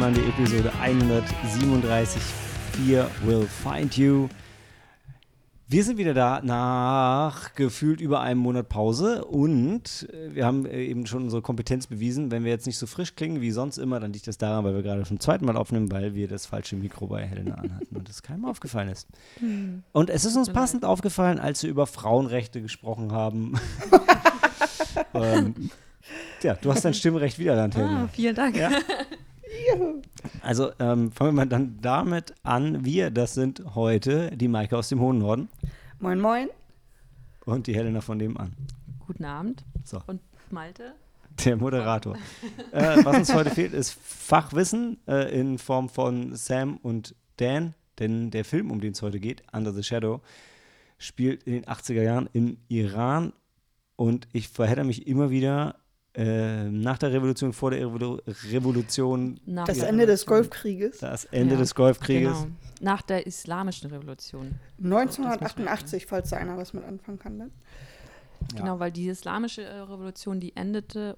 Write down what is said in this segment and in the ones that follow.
Monday Episode 137. Fear will find you. Wir sind wieder da nach gefühlt über einem Monat Pause und äh, wir haben äh, eben schon unsere Kompetenz bewiesen. Wenn wir jetzt nicht so frisch klingen wie sonst immer, dann liegt das daran, weil wir gerade zum zweiten Mal aufnehmen, weil wir das falsche Mikro bei Helena anhatten und das keinem aufgefallen ist. Und es ist uns passend aufgefallen, als wir über Frauenrechte gesprochen haben. ähm, ja, du hast dein Stimmrecht wieder erlernt, Helena. Ah, vielen Dank. Ja. Also ähm, fangen wir mal dann damit an. Wir, das sind heute die Maike aus dem hohen Norden Moin, moin. und die Helena von nebenan. Guten Abend. So. Und Malte? Der Moderator. äh, was uns heute fehlt, ist Fachwissen äh, in Form von Sam und Dan, denn der Film, um den es heute geht, Under the Shadow, spielt in den 80er Jahren im Iran und ich verhedder mich immer wieder äh, nach der Revolution, vor der Revolu Revolution, Nach Das Ende des Revolution. Golfkrieges. das Ende Ja, des Golfkrieges. Genau. Nach der islamischen Revolution. 1988, falls da einer was mit anfangen kann. Dann. Ja. Genau, weil die islamische äh, Revolution, die endete,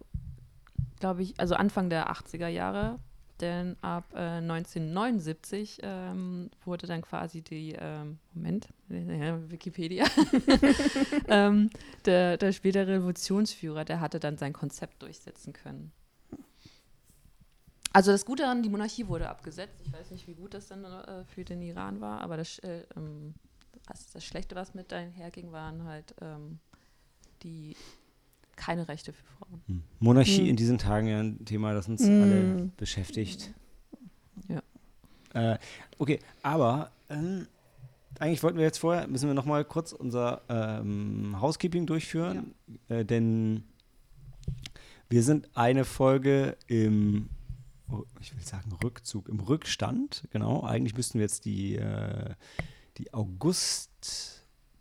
glaube ich, also Anfang der 80er Jahre. Denn ab äh, 1979 ähm, wurde dann quasi die, ähm, Moment, ja, Wikipedia, ähm, der, der spätere Revolutionsführer, der hatte dann sein Konzept durchsetzen können. Also das Gute daran, die Monarchie wurde abgesetzt. Ich weiß nicht, wie gut das dann äh, für den Iran war, aber das, äh, ähm, das, das Schlechte, was mit einherging, waren halt ähm, die keine Rechte für Frauen. Hm. Monarchie Hm. in diesen Tagen ja ein Thema, das uns Hm. alle beschäftigt. Ja. Äh, okay, aber ähm, eigentlich wollten wir jetzt vorher, müssen wir noch mal kurz unser ähm, Housekeeping durchführen, äh, denn wir sind eine Folge im, oh, ich will sagen Rückzug, im Rückstand, genau. Eigentlich müssten wir jetzt die, äh, die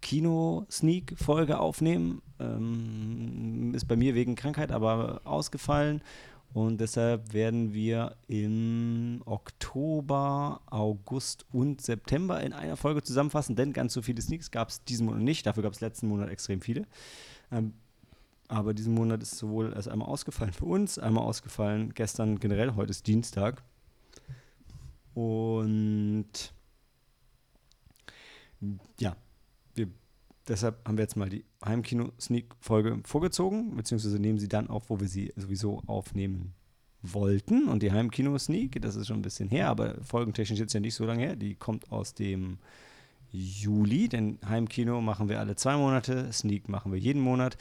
August-Kino-Sneak-Folge aufnehmen. Ähm, ist bei mir wegen Krankheit aber ausgefallen. Und deshalb werden wir im Oktober, August und September in einer Folge zusammenfassen, denn ganz so viele Sneaks gab es diesen Monat nicht. Dafür gab es letzten Monat extrem viele. Ähm, aber diesen Monat ist sowohl erst einmal ausgefallen für uns, einmal ausgefallen gestern generell, heute ist Dienstag. Und ja, deshalb haben wir jetzt mal die Heimkino-Sneak-Folge vorgezogen, beziehungsweise nehmen sie dann auf, wo wir sie sowieso aufnehmen wollten. Und die Heimkino-Sneak, das ist schon ein bisschen her, aber folgentechnisch jetzt ja nicht so lange her, die kommt aus dem Juli, denn Heimkino machen wir alle zwei Monate, Sneak machen wir jeden Monat.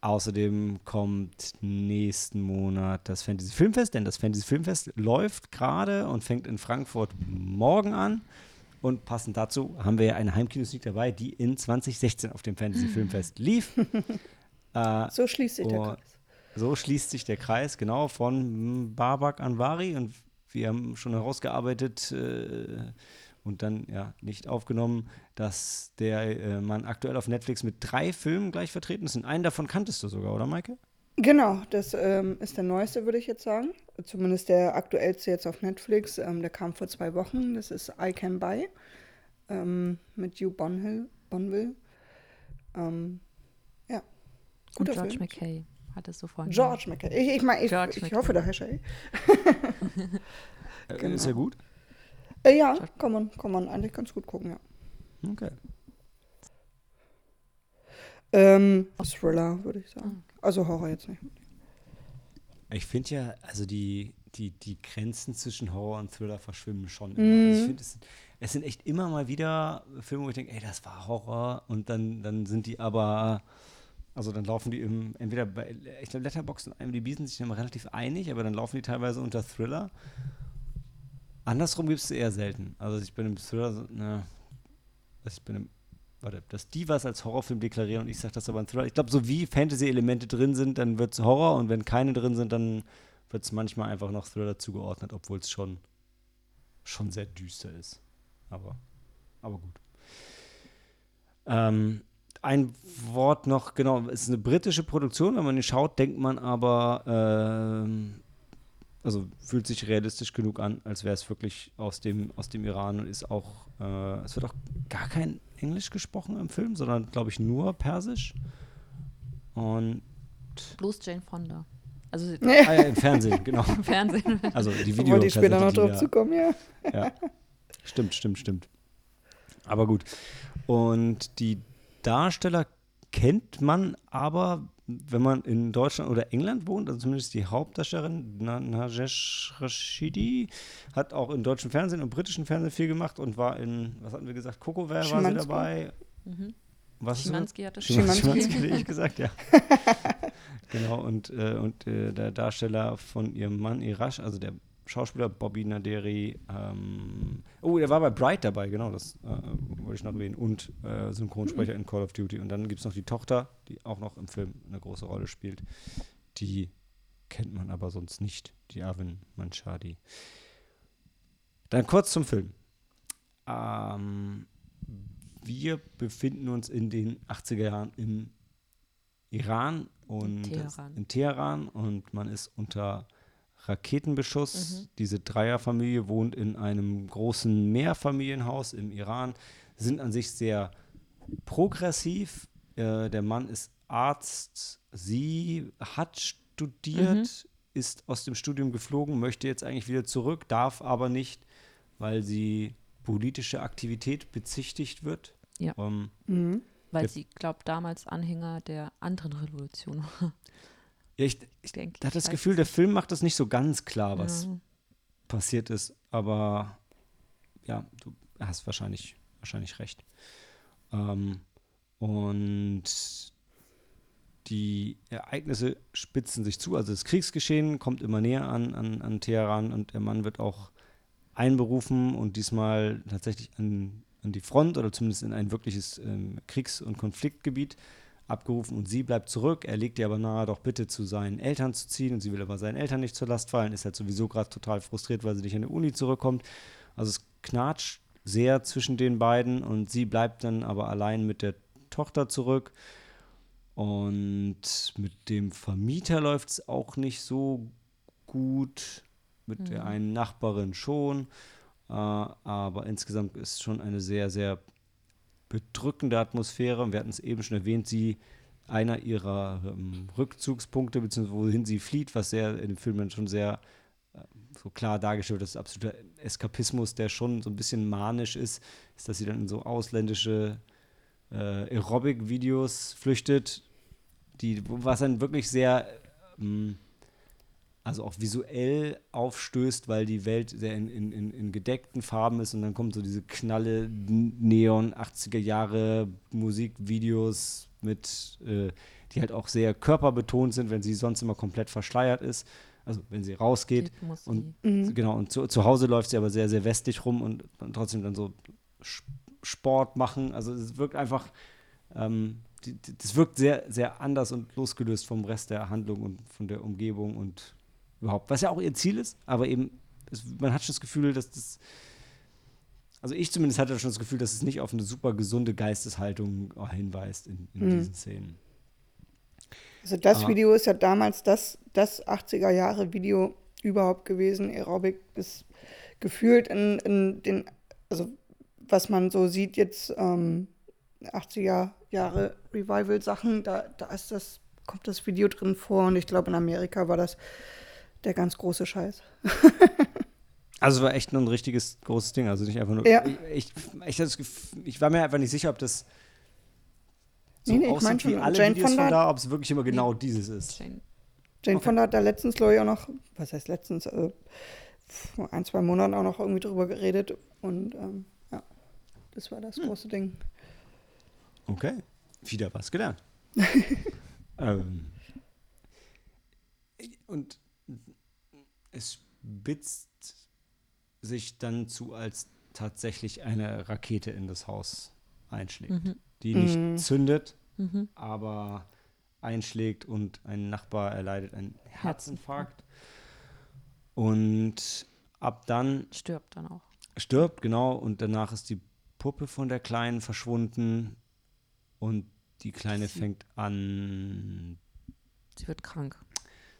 Außerdem kommt nächsten Monat das Fantasy Filmfest, denn das Fantasy Filmfest läuft gerade und fängt in Frankfurt morgen an. Und passend dazu haben wir ja eine Heimkino-Sneak dabei, die in 2016 auf dem Fantasy Filmfest lief. äh, So schließt sich der Oh. Kreis. so schließt sich der Kreis, genau, von mm, Babak Anvari. Und wir haben schon herausgearbeitet äh, und dann ja nicht aufgenommen, dass der äh, Mann aktuell auf Netflix mit drei Filmen gleich vertreten ist. Und einen davon kanntest du sogar, oder Maike? Genau, das ähm, ist der neueste, würde ich jetzt sagen. Zumindest der aktuellste jetzt auf Netflix. Ähm, der kam vor zwei Wochen. Das ist I Can Buy ähm, mit Hugh Bonhill, Bonville. Ähm, ja, Und guter George Film. McKay hat es so vorhin. George McKay. Ich, ich, mein, ich, George ich McKay. hoffe, der Hashtag. Äh, Genau. Ist ja gut. Äh, ja, kann man, kann man eigentlich ganz gut gucken, ja. Okay. Ähm, Thriller, würde ich sagen. Also Horror jetzt nicht. Ich finde ja, also die, die, die Grenzen zwischen Horror und Thriller verschwimmen schon immer. Also ich finde, es, es sind echt immer mal wieder Filme, wo ich denke, ey, das war Horror und dann, dann sind die aber, also dann laufen die im, entweder bei, ich glaube, Letterboxd und IMDb sind sich immer relativ einig, aber dann laufen die teilweise unter Thriller. Andersrum gibt es eher selten. Also ich bin im Thriller, so, na, ich bin im, warte, dass die was als Horrorfilm deklarieren und ich sage das aber ein Thriller. Ich glaube, so wie Fantasy-Elemente drin sind, dann wird es Horror und wenn keine drin sind, dann wird es manchmal einfach noch Thriller zugeordnet, obwohl es schon, schon sehr düster ist. Aber, aber gut. Ähm, ein Wort noch, genau, es ist eine britische Produktion, wenn man die schaut, denkt man aber, ähm, also fühlt sich realistisch genug an, als wäre es wirklich aus dem, aus dem Iran und ist auch, äh, es wird auch gar kein Englisch gesprochen im Film, sondern glaube ich nur Persisch. Und Bloß Jane Fonda. Also Ah ja, im Fernsehen, genau. im Fernsehen. Also die Video. wollte ich später noch drauf ja. zukommen, ja. Ja. Stimmt, stimmt, stimmt. Aber gut. Und die Darsteller kennt man aber, wenn man in Deutschland oder England wohnt, also zumindest die Hauptdarstellerin Na- Najesh Rashidi hat auch im deutschen Fernsehen und britischen Fernsehen viel gemacht und war in, was hatten wir gesagt, Coco war sie dabei. Mhm. Was? Schimanski hat das Schimanski. Schimanski, Schimanski, wie ich gesagt, ja. genau, und, äh, und äh, der Darsteller von ihrem Mann Irash, also der Schauspieler Bobby Naderi, ähm, oh, der war bei Bright dabei, genau, das äh, wollte ich noch erwähnen, und äh, Synchronsprecher in Call of Duty. Und dann gibt es noch die Tochter, die auch noch im Film eine große Rolle spielt. Die kennt man aber sonst nicht, die Arvin Manchadi. Dann kurz zum Film. Ähm, wir befinden uns in den 80er Jahren im Iran und In Teheran. in Teheran und man ist unter Raketenbeschuss. Mhm. Diese Dreierfamilie wohnt in einem großen Mehrfamilienhaus im Iran, sind an sich sehr progressiv. Äh, der Mann ist Arzt, sie hat studiert, ist aus dem Studium geflogen, möchte jetzt eigentlich wieder zurück, darf aber nicht, weil sie politische Aktivität bezichtigt wird. Ja. Ähm, Mhm. Weil sie, glaubt, damals Anhänger der anderen Revolution war. Ja, ich, ich denke. hatte das Gefühl, der Film macht das nicht so ganz klar, was Ja. passiert ist, aber ja, du hast wahrscheinlich, wahrscheinlich recht. Ähm, und die Ereignisse spitzen sich zu, also das Kriegsgeschehen kommt immer näher an, an, an Teheran und der Mann wird auch einberufen und diesmal tatsächlich an, an die Front oder zumindest in ein wirkliches ähm, Kriegs- und Konfliktgebiet abgerufen und sie bleibt zurück. Er legt ihr aber nahe, doch bitte zu seinen Eltern zu ziehen und sie will aber seinen Eltern nicht zur Last fallen, ist halt sowieso gerade total frustriert, weil sie nicht an die Uni zurückkommt. Also es knatscht sehr zwischen den beiden und sie bleibt dann aber allein mit der Tochter zurück. Und mit dem Vermieter läuft es auch nicht so gut, mit der Mhm. einen Nachbarin schon. Äh, aber insgesamt ist schon eine sehr, sehr bedrückende Atmosphäre. Und Wir hatten es eben schon erwähnt, sie einer ihrer ähm, Rückzugspunkte, beziehungsweise wohin sie flieht, was sehr in dem Film dann schon sehr äh, so klar dargestellt ist absoluter Eskapismus, der schon so ein bisschen manisch ist, ist, dass sie dann in so ausländische äh, Aerobic-Videos flüchtet, die, was dann wirklich sehr ähm, also auch visuell aufstößt, weil die Welt sehr in, in, in, in gedeckten Farben ist und dann kommt so diese knalle Neon 80er Jahre Musikvideos mit, äh, die halt auch sehr körperbetont sind, wenn sie sonst immer komplett verschleiert ist. Also wenn sie rausgeht. Und-. Mhm. Genau, und zu, zu Hause läuft sie aber sehr, sehr westlich rum und, und trotzdem dann so Sport machen. Also es wirkt einfach, ähm, die, die, das wirkt sehr, sehr anders und losgelöst vom Rest der Handlung und von der Umgebung und überhaupt. Was ja auch ihr Ziel ist, aber eben, es, man hat schon das Gefühl, dass das, also ich zumindest hatte schon das Gefühl, dass es nicht auf eine super gesunde Geisteshaltung äh, hinweist in, in Mhm. diesen Szenen. Also das Ah. Video ist ja damals das, das 80er Jahre Video überhaupt gewesen. Aerobic ist gefühlt in, in den, also was man so sieht jetzt, ähm, 80er Jahre Revival-Sachen, da, da ist das, kommt das Video drin vor und ich glaube in Amerika war das der ganz große Scheiß. Also es war echt nur ein richtiges großes Ding, also nicht einfach nur. Ja. Ich, ich, ich, hatte das Gefühl, ich war mir einfach nicht sicher, ob das so Nee, nee, ich aussieht mein wie alle Jane Videos von da, ob es wirklich immer genau dieses ist. Jane. Jane Okay. Fonda hat da letztens, glaube ich, auch noch, was heißt letztens, äh, vor ein, zwei Monaten auch noch irgendwie drüber geredet und ähm, ja, das war das Hm. große Ding. Okay, wieder was gelernt. ähm, und es spitzt sich dann zu, als tatsächlich eine Rakete in das Haus einschlägt, Mhm. die nicht Mhm. zündet, Mhm. aber einschlägt und ein Nachbar erleidet einen Herzinfarkt. Und ab dann Stirbt dann auch. stirbt, genau, und danach ist die Puppe von der Kleinen verschwunden und die Kleine Sie- fängt an, Sie wird krank.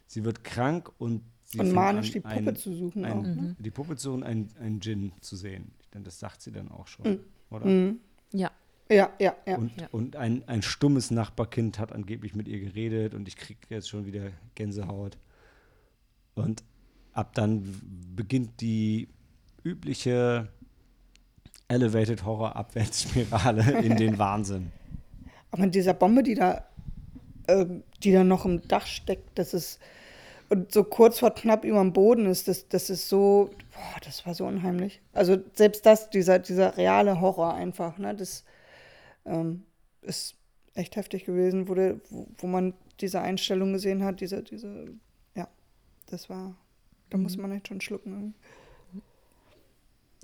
sie wird krank und sie Und manisch an, die Puppe ein, zu suchen ein, auch. Ne? Mhm. die Puppe zu suchen, ein, ein Djinn zu sehen. Denn das sagt sie dann auch schon, Mhm. oder? Mhm. Ja. Ja, ja, ja. Und, Ja. und ein, ein stummes Nachbarkind hat angeblich mit ihr geredet und ich kriege jetzt schon wieder Gänsehaut. Und ab dann beginnt die übliche Elevated Horror Abwärtsspirale in den Wahnsinn. Aber mit dieser Bombe, die da, äh, die da noch im Dach steckt, das ist und so kurz vor knapp über dem Boden ist, das, das ist so, boah, das war so unheimlich. Also selbst das, dieser, dieser reale Horror einfach, ne, das ähm, ist echt heftig gewesen, wo, der, wo, wo man diese Einstellung gesehen hat, diese, diese, ja, das war, da muss man echt schon schlucken.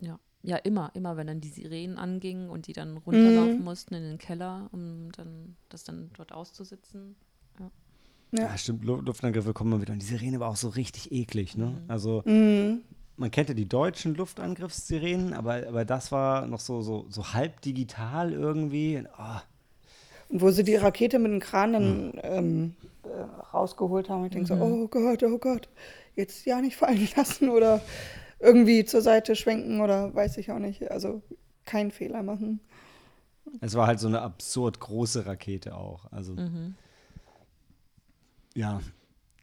Ja. Ja, immer, immer, wenn dann die Sirenen angingen und die dann runterlaufen Mhm. mussten in den Keller, um dann das dann dort auszusitzen. Ja. Ja, stimmt, Lu- Luftangriffe kommen mal wieder. Und die Sirene war auch so richtig eklig, ne? Also, Mhm. man kennt ja die deutschen Luftangriffssirenen, aber, aber das war noch so, so, so halb digital irgendwie. Ah, Und wo sie die Rakete mit dem Kran dann ähm, äh, rausgeholt haben, ich denke so, oh Gott, oh Gott, jetzt ja nicht fallen lassen oder irgendwie zur Seite schwenken oder weiß ich auch nicht. Also keinen Fehler machen. es war halt so eine absurd große Rakete auch. Also, Mhm. Ja.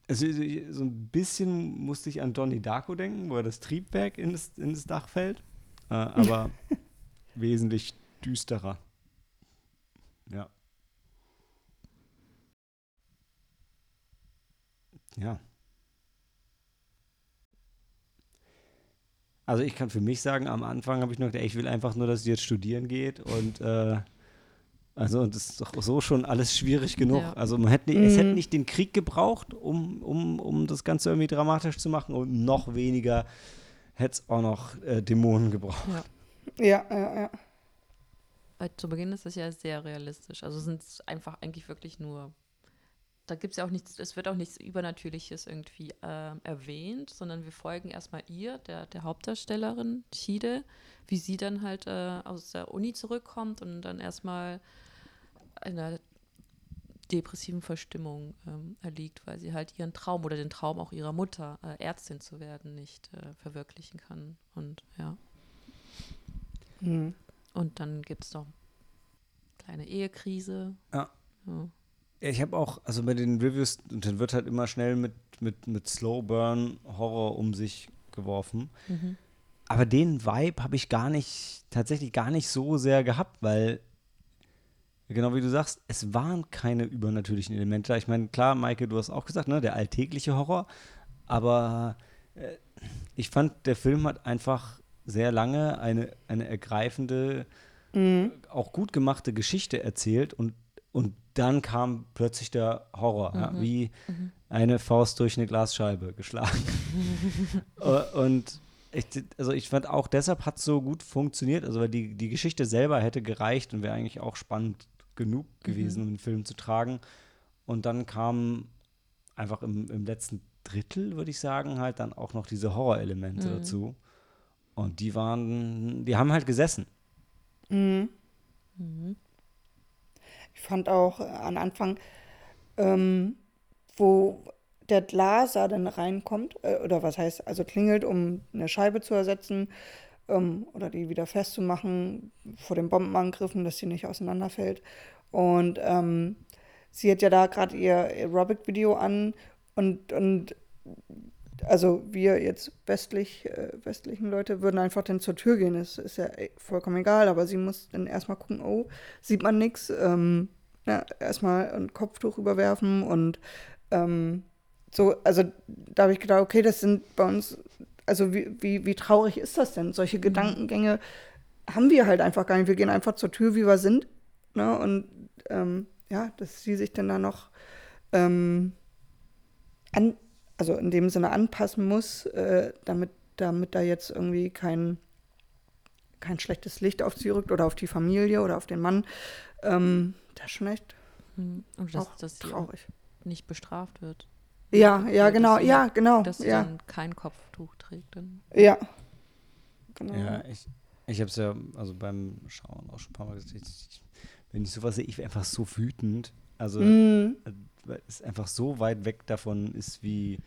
Also, so ein bisschen musste ich an Donnie Darko denken, wo er das Triebwerk in das, in das Dach fällt. Äh, aber wesentlich düsterer. Ja. Ja. Also ich kann für mich sagen, am Anfang habe ich noch gedacht, ich will einfach nur, dass sie jetzt studieren geht und äh, also das ist doch so schon alles schwierig genug. Ja. Also man hätte, es hätte Mhm. nicht den Krieg gebraucht, um, um, um das Ganze irgendwie dramatisch zu machen und noch weniger hätte es auch noch äh, Dämonen gebraucht. Ja. Ja, ja, ja. Weil zu Beginn ist das ja sehr realistisch. Also sind es einfach eigentlich wirklich nur. Da gibt es ja auch nichts, es wird auch nichts Übernatürliches irgendwie ähm, erwähnt, sondern wir folgen erstmal ihr, der, der Hauptdarstellerin, Chide, wie sie dann halt äh, aus der Uni zurückkommt und dann erstmal einer depressiven Verstimmung ähm, erliegt, weil sie halt ihren Traum oder den Traum auch ihrer Mutter, äh, Ärztin zu werden, nicht äh, verwirklichen kann. Und ja. Mhm. Und dann gibt es noch kleine Ehekrise. Ja. Ja. Ich habe auch, also bei den Reviews, und dann wird halt immer schnell mit, mit, mit Slow Burn Horror um sich geworfen. Mhm. Aber den Vibe habe ich gar nicht, tatsächlich gar nicht so sehr gehabt, weil, genau wie du sagst, es waren keine übernatürlichen Elemente. Ich meine, klar, Maike, du hast auch gesagt, ne, der alltägliche Horror, aber äh, ich fand, der Film hat einfach sehr lange eine, eine ergreifende, Mhm. auch gut gemachte Geschichte erzählt und, und dann kam plötzlich der Horror, ja, Mhm. wie Mhm. eine Faust durch eine Glasscheibe geschlagen. Äh, und ich, also ich fand auch deshalb hat es so gut funktioniert, also weil die, die Geschichte selber hätte gereicht und wäre eigentlich auch spannend genug gewesen, um den Film zu tragen. Und dann kam einfach im, im letzten Drittel, würde ich sagen, halt dann auch noch diese Horrorelemente Mhm. dazu. Und die waren, die haben halt gesessen. Mhm. Mhm. Ich fand auch äh, am Anfang, ähm, wo der Glaser dann reinkommt, äh, oder was heißt, also klingelt, um eine Scheibe zu ersetzen ähm, oder die wieder festzumachen vor den Bombenangriffen, dass sie nicht auseinanderfällt. Und ähm, sie hat ja da gerade ihr Aerobic-Video an und, und also wir jetzt westlich, äh, westlichen Leute würden einfach dann zur Tür gehen. Das ist ja eh vollkommen egal, aber sie muss dann erstmal gucken, oh, sieht man nichts. Ähm, ja, erstmal ein Kopftuch überwerfen und ähm, so, also da habe ich gedacht, okay, das sind bei uns, also wie, wie, wie traurig ist das denn? Solche Gedankengänge haben wir halt einfach gar nicht. Wir gehen einfach zur Tür, wie wir sind. Ne? Und ähm, ja, dass sie sich dann da noch ähm, an, also in dem Sinne anpassen muss, äh, damit, damit da jetzt irgendwie kein, kein schlechtes Licht auf sie rückt oder auf die Familie oder auf den Mann. Ähm, das ist schon echt Mhm. Und dass, auch dass sie auch traurig. nicht bestraft wird. Ja, ja, genau, sie- ja, genau. Dass sie Ja, dann kein Kopftuch trägt. Dann. ja. Genau. Ja, ich, ich habe es ja also beim Schauen auch schon ein paar Mal gesagt. Ich, wenn ich sowas sehe, ich wäre einfach so wütend. Also, weil es einfach so weit weg davon ist, wie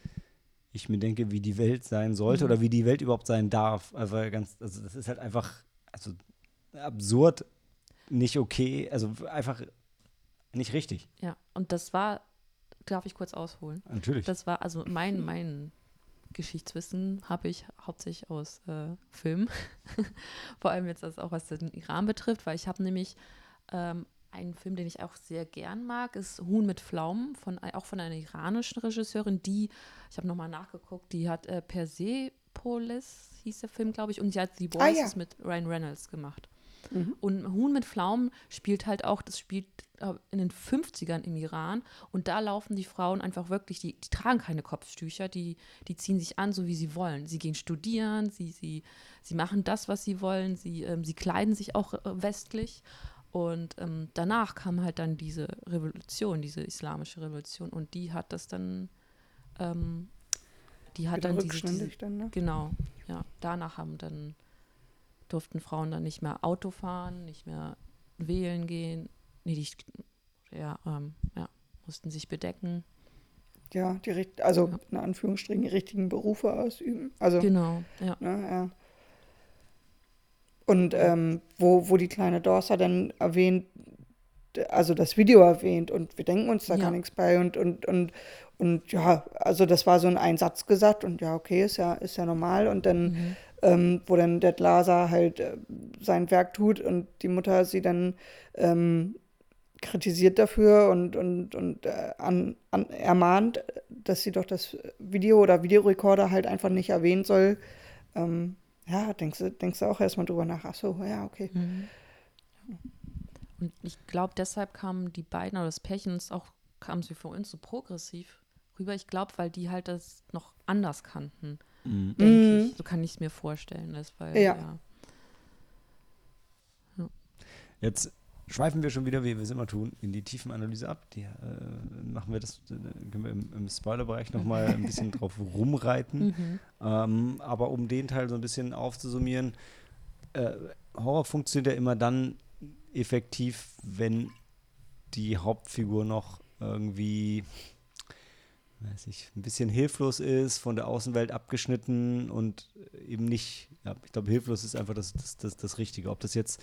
ich mir denke, wie die Welt sein sollte Mhm. oder wie die Welt überhaupt sein darf. Also, ganz, also das ist halt einfach also absurd, nicht okay, also einfach nicht richtig. Ja, und das war, darf ich kurz ausholen? Natürlich. Das war also mein, mein Geschichtswissen habe ich hauptsächlich aus äh, Filmen. Vor allem jetzt das auch, was den Iran betrifft, weil ich habe nämlich ähm, einen Film, den ich auch sehr gern mag, ist Huhn mit Pflaumen, von, auch von einer iranischen Regisseurin, die, ich habe nochmal nachgeguckt, die hat äh, Persepolis, hieß der Film, glaube ich, und sie hat The Voices ah, ja. mit Ryan Reynolds gemacht. Mhm. Und Huhn mit Pflaumen spielt halt auch, das spielt in den 50ern im Iran und da laufen die Frauen einfach wirklich, die, die tragen keine Kopftücher, die, die ziehen sich an, so wie sie wollen. Sie gehen studieren, sie, sie, sie machen das, was sie wollen, sie, ähm, sie kleiden sich auch äh, westlich und ähm, danach kam halt dann diese Revolution, diese islamische Revolution. Und die hat das dann, ähm, die hat Wieder dann diese, diese dann, ne? genau, ja, danach haben dann durften Frauen dann nicht mehr Auto fahren, nicht mehr wählen gehen, nee, die, ja, ähm, ja, mussten sich bedecken. Ja, die also ja. in Anführungsstrichen die richtigen Berufe ausüben. Also genau, ja. Ne, ja. Und ähm, wo, wo die kleine Dorsa dann erwähnt, also das Video erwähnt und wir denken uns da ja. gar nichts bei und, und, und, und ja, also das war so ein Einsatz gesagt und ja, okay, ist ja, ist ja normal und dann, mhm. ähm, wo dann der Glaser halt äh, sein Werk tut und die Mutter sie dann ähm, kritisiert dafür und, und, und äh, an, an, ermahnt, dass sie doch das Video oder Videorekorder halt einfach nicht erwähnen soll. Ähm, ja, denkst du, denkst du auch erstmal drüber nach. Ach so, ja, okay. Mhm. Und ich glaube, deshalb kamen die beiden oder das Pärchen auch, kamen sie für uns so progressiv rüber. Ich glaube, weil die halt das noch anders kannten. Mhm. Denke ich. Mhm. So kann ich es mir vorstellen. Das, weil, ja. ja. Jetzt schweifen wir schon wieder, wie wir es immer tun, in die Tiefenanalyse ab. Die, äh, machen wir das, äh, können wir im, im Spoilerbereich nochmal ein bisschen drauf rumreiten. Mhm. Ähm, aber um den Teil so ein bisschen aufzusummieren, äh, Horror funktioniert ja immer dann effektiv, wenn die Hauptfigur noch irgendwie weiß ich, ein bisschen hilflos ist, von der Außenwelt abgeschnitten und eben nicht, ja, ich glaube, hilflos ist einfach das, das, das, das Richtige. Ob das jetzt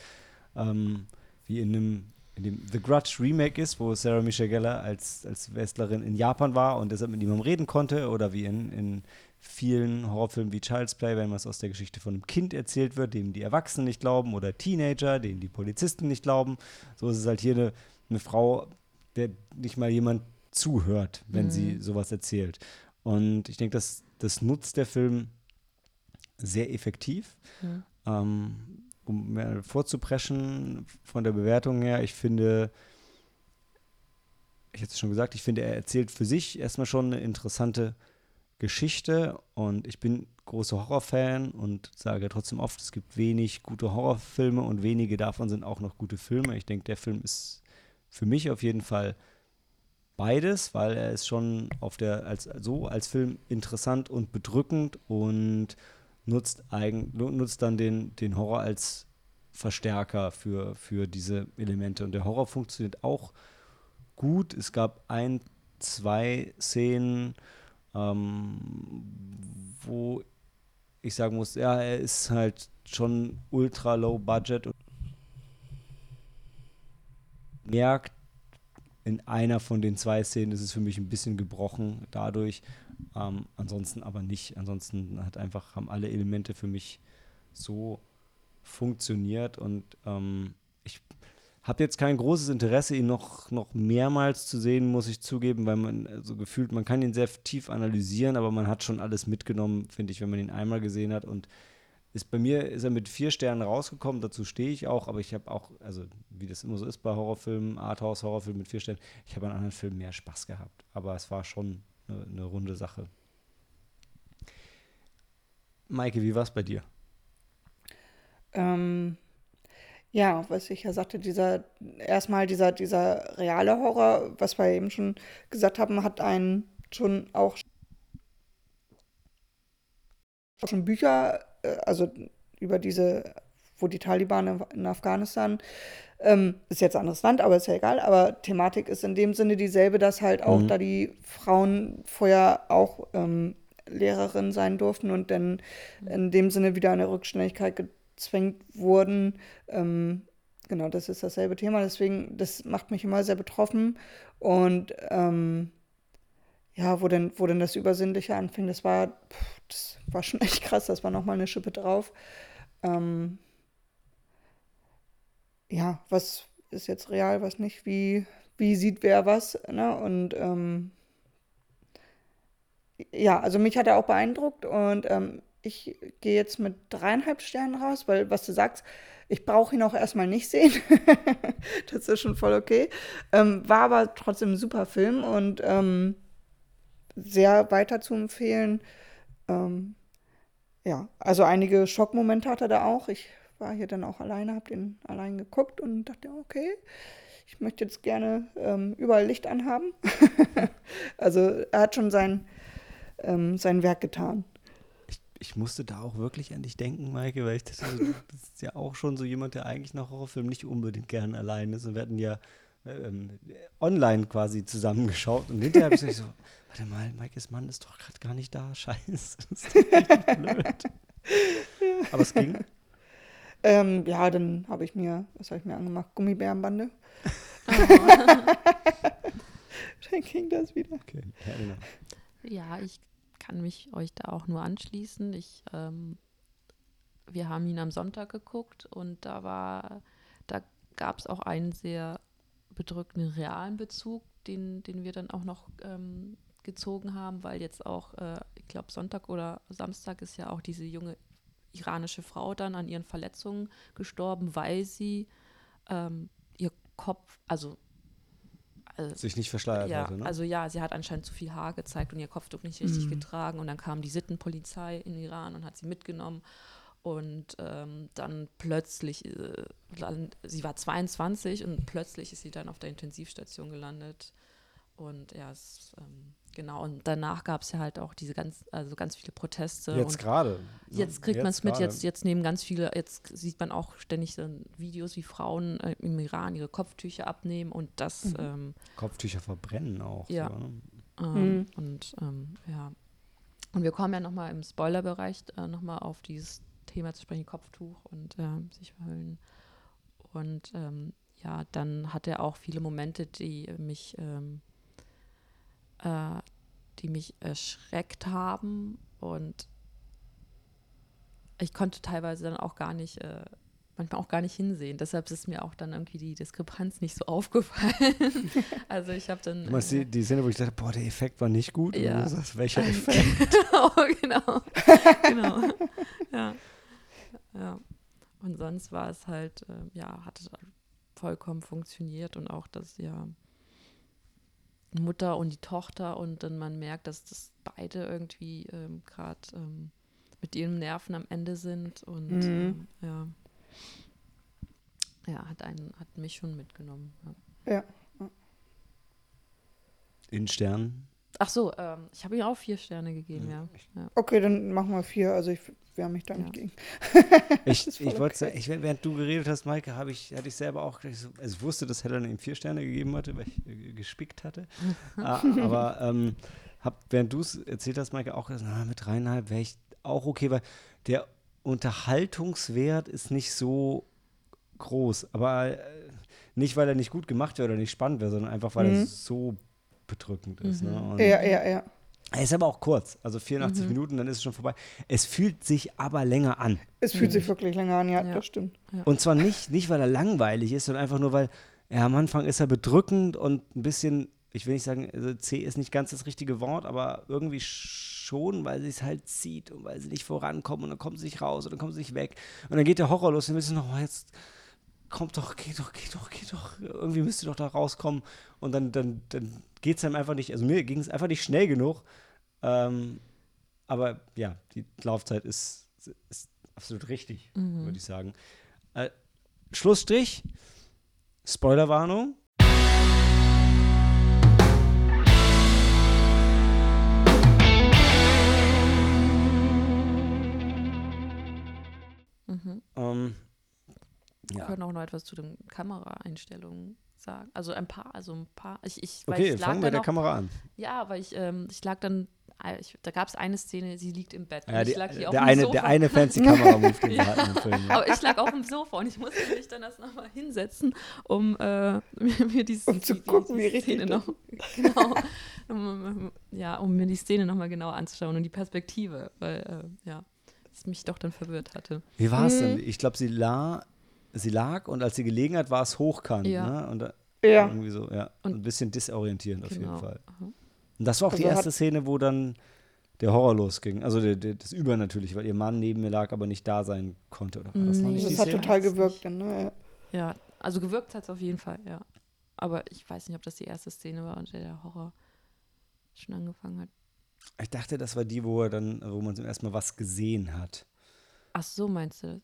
ähm, wie in einem in dem The Grudge Remake ist, wo Sarah Michelle Gellar als, als Wrestlerin in Japan war und deshalb mit niemandem reden konnte, oder wie in, in vielen Horrorfilmen wie Child's Play, wenn was aus der Geschichte von einem Kind erzählt wird, dem die Erwachsenen nicht glauben, oder Teenager, denen die Polizisten nicht glauben. So ist es halt hier eine, eine Frau, der nicht mal jemand zuhört, wenn mhm. sie sowas erzählt. Und ich denke, das, das nutzt der Film sehr effektiv. Mhm. Ähm, um mehr vorzupreschen von der Bewertung her, ich finde, ich hatte es schon gesagt, ich finde, er erzählt für sich erstmal schon eine interessante Geschichte und ich bin großer Horrorfan und sage trotzdem oft, es gibt wenig gute Horrorfilme und wenige davon sind auch noch gute Filme. Ich denke, der Film ist für mich auf jeden Fall beides, weil er ist schon auf der als so als Film interessant und bedrückend und nutzt, eigen, nutzt dann den, den Horror als Verstärker für, für diese Elemente. Und der Horror funktioniert auch gut. Es gab ein, zwei Szenen, ähm, wo ich sagen muss, ja, er ist halt schon ultra low budget und merkt, in einer von den zwei Szenen ist es für mich ein bisschen gebrochen dadurch. Ähm, ansonsten aber nicht. Ansonsten hat einfach, haben alle Elemente für mich so funktioniert und ähm, ich habe jetzt kein großes Interesse, ihn noch, noch mehrmals zu sehen, muss ich zugeben, weil man so also gefühlt, man kann ihn sehr tief analysieren, aber man hat schon alles mitgenommen, finde ich, wenn man ihn einmal gesehen hat. Und ist bei mir ist er mit vier Sternen rausgekommen, dazu stehe ich auch, aber ich habe auch, also wie das immer so ist bei Horrorfilmen, Arthouse-Horrorfilmen mit vier Sternen, ich habe an anderen Filmen mehr Spaß gehabt. Aber es war schon eine, eine runde Sache. Maike, wie war es bei dir? Ähm, ja, was ich ja sagte, dieser erstmal dieser, dieser reale Horror, was wir eben schon gesagt haben, hat einen schon auch schon Bücher, äh, also über diese, wo die Taliban in Afghanistan, ähm, ist jetzt ein anderes Land, aber ist ja egal, aber Thematik ist in dem Sinne dieselbe, dass halt auch, mhm. da die Frauen vorher auch ähm, Lehrerin sein durften und dann in dem Sinne wieder eine Rückständigkeit gezwängt wurden. Ähm, genau, das ist dasselbe Thema. Deswegen, das macht mich immer sehr betroffen. Und ähm, ja, wo denn, wo denn das Übersinnliche anfing, das war, pff, das war schon echt krass, das war nochmal eine Schippe drauf. Ähm, ja, was ist jetzt real, was nicht, wie, wie sieht wer was, ne? Und ähm, ja, also mich hat er auch beeindruckt und ähm, ich gehe jetzt mit dreieinhalb Sternen raus, weil was du sagst, ich brauche ihn auch erstmal nicht sehen. das ist schon voll okay. Ähm, war aber trotzdem ein super Film und ähm, sehr weiter zu empfehlen. Ähm, ja, also einige Schockmomente hat er da auch. Ich war hier dann auch alleine, habe den allein geguckt und dachte, okay, ich möchte jetzt gerne ähm, überall Licht anhaben. also er hat schon sein, ähm, sein Werk getan. Ich, ich, musste da auch wirklich an dich denken, Maike, weil ich das ist ja auch schon so jemand, der eigentlich nach Horrorfilmen nicht unbedingt gern allein ist. Und wir hatten ja ähm, online quasi zusammengeschaut und hinterher habe ich so, warte mal, Maikes Mann ist doch gerade gar nicht da, scheiße, das ist blöd. Ja. Aber es ging. Ähm, ja, dann habe ich mir, was habe ich mir angemacht? Gummibärenbande. Oh. dann ging das wieder. Okay. Ja, genau. ja, ich kann mich euch da auch nur anschließen. Ich, ähm, wir haben ihn am Sonntag geguckt und da war, da gab es auch einen sehr bedrückten realen Bezug, den, den wir dann auch noch ähm, gezogen haben, weil jetzt auch, äh, ich glaube, Sonntag oder Samstag ist ja auch diese junge iranische Frau dann an ihren Verletzungen gestorben, weil sie ähm, ihr Kopf, also also, sich nicht verschleiert ja, hatte, ne? Also ja, sie hat anscheinend zu viel Haar gezeigt und ihr Kopftuch nicht richtig mhm. getragen und dann kam die Sittenpolizei in Iran und hat sie mitgenommen und ähm, dann plötzlich, äh, sie war 22 und plötzlich ist sie dann auf der Intensivstation gelandet und ja, es, ähm, genau. Und danach gab es ja halt auch diese ganz, also ganz viele Proteste. Jetzt gerade. Jetzt kriegt man es mit, jetzt, jetzt nehmen ganz viele, jetzt sieht man auch ständig so Videos, wie Frauen äh, im Iran ihre Kopftücher abnehmen und das. Mhm. Ähm, Kopftücher verbrennen auch. Ja. So, ne? ähm, mhm. Und ähm, ja. Und wir kommen ja nochmal im Spoilerbereich äh, nochmal auf dieses Thema zu sprechen, Kopftuch und äh, sich verhüllen. Und ähm, ja, dann hat er auch viele Momente, die mich ähm, äh, die mich erschreckt haben und ich konnte teilweise dann auch gar nicht, äh, manchmal auch gar nicht hinsehen. Deshalb ist mir auch dann irgendwie die Diskrepanz nicht so aufgefallen. also ich habe dann. Du meinst äh, die, die Szene, wo ich dachte, boah, der Effekt war nicht gut? Ja. Und du sagst, welcher Effekt? genau, genau. genau. Ja. ja. Und sonst war es halt, äh, ja, hat vollkommen funktioniert und auch das, ja, Mutter und die Tochter und dann man merkt, dass das beide irgendwie ähm, gerade ähm, mit ihren Nerven am Ende sind und mhm. ähm, ja. Ja, hat einen, hat mich schon mitgenommen. Ja. ja. In Sternen? Ach so, ähm, ich habe ihm auch vier Sterne gegeben, ja. ja. Okay, dann machen wir vier. Also ich wehre mich da nicht gegen. ich ich wollte okay. ich, während du geredet hast, Maike, habe ich, hatte ich selber auch, also ich wusste, dass Helen ihm vier Sterne gegeben hatte, weil ich äh, gespickt hatte. ah, aber ähm, hab, während du es erzählt hast, Maike, auch gesagt, na, mit dreieinhalb wäre ich auch okay, weil der Unterhaltungswert ist nicht so groß. Aber äh, nicht, weil er nicht gut gemacht wäre oder nicht spannend wäre, sondern einfach, weil mhm. er so bedrückend ist. Ne? Mhm. Ne? ja, ja, ja. Er ist aber auch kurz, also 84 mhm. Minuten, dann ist es schon vorbei. Es fühlt sich aber länger an. Es fühlt mhm. sich wirklich länger an, ja, ja. das stimmt. Ja. Und zwar nicht, nicht, weil er langweilig ist, sondern einfach nur, weil ja, am Anfang ist er bedrückend und ein bisschen, ich will nicht sagen, also C ist nicht ganz das richtige Wort, aber irgendwie schon, weil sie es halt zieht und weil sie nicht vorankommen und dann kommen sie nicht raus und dann kommen sie nicht weg. Und dann geht der Horror los und willst du noch, oh, jetzt kommt doch, geht doch, geht doch, geht doch, irgendwie müsst ihr doch da rauskommen. Und dann, dann, dann geht es einem einfach nicht, also mir ging es einfach nicht schnell genug. Ähm, aber ja, die Laufzeit ist, ist absolut richtig, mhm. würde ich sagen. Äh, Schlussstrich, Spoilerwarnung. Mhm. Ähm, ja. Wir können auch noch etwas zu den Kameraeinstellungen sagen. Also ein paar, also ein paar. Ich, ich, okay, fangen wir mit der Kamera an. Ja, weil ich, ähm, ich lag dann, ich, da gab es eine Szene, sie liegt im Bett. Ja, die, der, eine, der eine fancy Kamera-Move, den ja. hatten im Film. Ja. Aber ich lag auf dem Sofa und ich musste mich dann erst nochmal hinsetzen, um äh, mir, diese um zu gucken, wie richtig Szene noch, genau, um, ja, um mir die Szene nochmal genauer anzuschauen und die Perspektive, weil, äh, ja, es mich doch dann verwirrt hatte. Wie war es denn? Ich glaube, sie, la sie lag und als sie gelegen hat, war es hochkant. Ja. Ne? Und da, Ja. irgendwie so, ja. Und- ein bisschen disorientierend auf jeden Genau. Fall. Aha. Und das war auch die Also erste hat- Szene, wo dann der Horror losging. Also der, der, das Übernatürliche, weil ihr Mann neben mir lag, aber nicht da sein konnte. Oder war das noch Nee. nicht Das die hat Szene? total gewirkt. Dann, ne? Ja, also gewirkt hat es auf jeden Fall, ja. Aber ich weiß nicht, ob das die erste Szene war, unter der Horror schon angefangen hat. Ich dachte, das war die, wo er dann, wo man zum ersten Mal was gesehen hat. Ach so, meinst du das?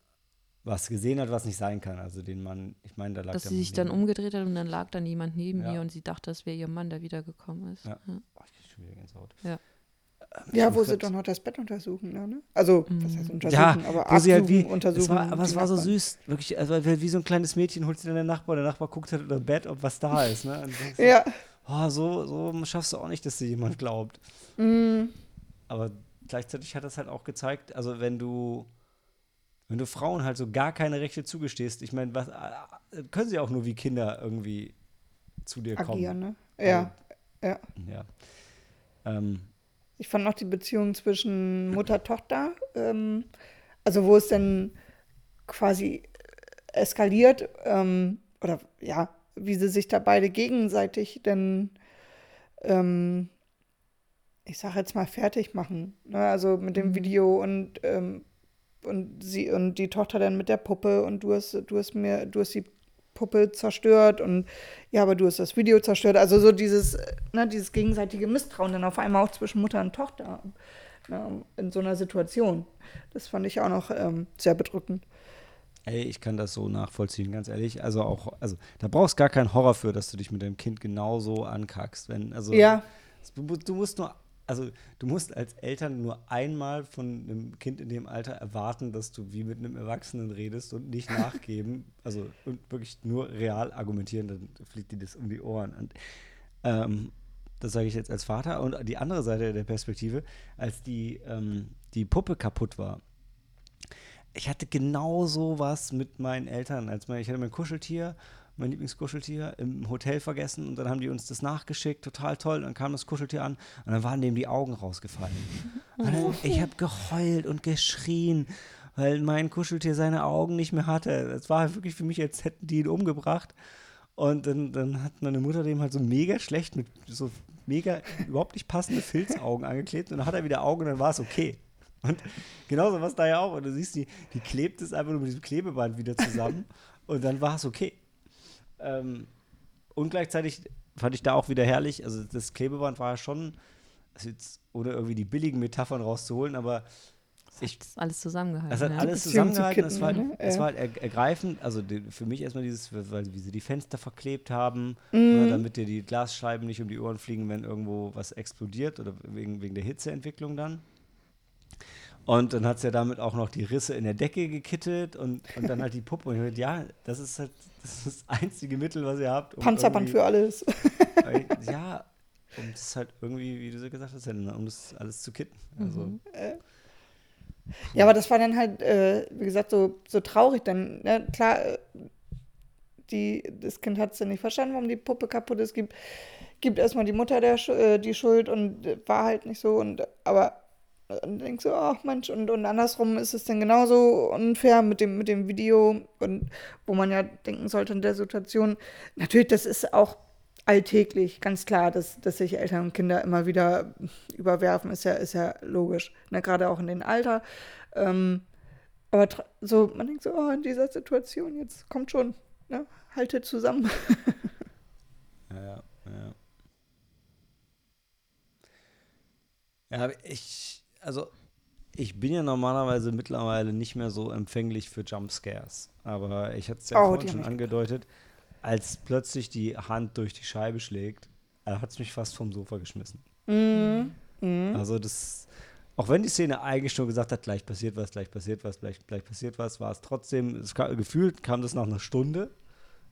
Was gesehen hat, was nicht sein kann. Also den Mann, ich meine, da lag Dass der sie Mann sich dann umgedreht hat und dann lag dann jemand neben Ja. ihr und sie dachte, das wäre ihr Mann, der wiedergekommen ist. Ja. Ja. Oh, ich schon wieder Gänsehaut. Ja. Ähm, Ja, wo sie doch noch das Bett untersuchen. Ne? Also, was heißt untersuchen? Ja, aber wo sie halt wie, absuchen, untersuchen. es war, aber es war so süß, wirklich, also wie so ein kleines Mädchen holt sie dann der Nachbar, der Nachbar guckt halt unter dem Bett, ob was da ist, ne? Ja. oh, so, so schaffst du auch nicht, dass dir jemand glaubt. Mm, Aber gleichzeitig hat das halt auch gezeigt, also wenn du, wenn du Frauen halt so gar keine Rechte zugestehst, ich meine, was äh, können sie auch nur wie Kinder irgendwie zu dir kommen. agieren, ne? Ja. ja. Ja. Ähm, Ich fand auch die Beziehung zwischen Mutter-Tochter, ähm, also wo es dann quasi eskaliert, ähm, oder ja, wie sie sich da beide gegenseitig dann, ähm, ich sag jetzt mal, fertig machen. Ne? Also mit dem Mhm. Video und, ähm, und sie und die Tochter dann mit der Puppe und du hast, du hast mir, du hast die Puppe zerstört und ja, aber du hast das Video zerstört. Also so dieses, ne, dieses gegenseitige Misstrauen dann auf einmal auch zwischen Mutter und Tochter ne, in so einer Situation. Das fand ich auch noch ähm, sehr bedrückend. Ey, ich kann das so nachvollziehen, ganz ehrlich. Also auch, also da brauchst gar keinen Horror für, dass du dich mit deinem Kind genauso ankackst. Wenn, also Ja, du musst nur, also du musst als Eltern nur einmal von einem Kind in dem Alter erwarten, dass du wie mit einem Erwachsenen redest und nicht nachgeben. Also und wirklich nur real argumentieren, dann fliegt dir das um die Ohren. Und ähm, das sage ich jetzt als Vater. Und die andere Seite der Perspektive, als die, ähm, die Puppe kaputt war. Ich hatte genau so was mit meinen Eltern. Als mein, ich hatte mein Kuscheltier, mein Lieblingskuscheltier, im Hotel vergessen und dann haben die uns das nachgeschickt. Total toll. Dann kam das Kuscheltier an und dann waren dem die Augen rausgefallen. Und dann, ich habe geheult und geschrien, weil mein Kuscheltier seine Augen nicht mehr hatte. Es war wirklich für mich, als hätten die ihn umgebracht. Und dann, dann hat meine Mutter dem halt so mega schlecht mit so mega überhaupt nicht passende Filzaugen angeklebt und dann hat er wieder Augen und dann war es okay. Und genauso war es da ja auch. Und du siehst, die, die klebt es einfach nur mit diesem Klebeband wieder zusammen und dann war es okay. Ähm, und gleichzeitig fand ich da auch wieder herrlich, also das Klebeband war ja schon, also jetzt ohne irgendwie die billigen Metaphern rauszuholen, aber ich, Das ist alles zusammengehalten. es hat ja. alles Beziehung zu zusammengehalten. Es war, halt, es war halt er, ergreifend. Also die, für mich erstmal dieses, weil wie sie die Fenster verklebt haben, Mhm. ne, damit dir die Glasscheiben nicht um die Ohren fliegen, wenn irgendwo was explodiert oder wegen, wegen der Hitzeentwicklung dann. Und dann hat es ja damit auch noch die Risse in der Decke gekittet und, und dann halt die Puppe. Und ich dachte, ja, das ist halt das, ist das einzige Mittel, was ihr habt. um Panzerband für alles. Ja, um das halt irgendwie, wie du so gesagt hast, um das alles zu kitten. Also, Mhm. Ja, aber das war dann halt, äh, wie gesagt, so, so traurig. Dann, ne? klar, äh, die, das Kind hat es ja nicht verstanden, warum die Puppe kaputt ist. Gibt, gibt erstmal die Mutter der, äh, die Schuld und äh, war halt nicht so. Und, aber dann denkst du, ach Mensch, und, und andersrum ist es dann genauso unfair mit dem, mit dem Video. Und wo man ja denken sollte in der Situation, natürlich, das ist auch alltäglich, ganz klar, dass, dass sich Eltern und Kinder immer wieder überwerfen, ist ja, ist ja logisch. Ne? Gerade auch in dem Alter. Ähm, aber so, man denkt so, oh, in dieser Situation, jetzt kommt schon, ne? haltet zusammen. Ja, ja, ja. Ich, also ich bin ja normalerweise mittlerweile nicht mehr so empfänglich für Jumpscares. Aber ich hatte es ja Oh, vorhin schon angedeutet, als plötzlich die Hand durch die Scheibe schlägt, hat es mich fast vom Sofa geschmissen. Mhm. Mhm. Also das, auch wenn die Szene eigentlich schon gesagt hat, gleich passiert was, gleich passiert was, gleich, gleich passiert was, war es trotzdem, es kam, gefühlt kam das nach einer Stunde,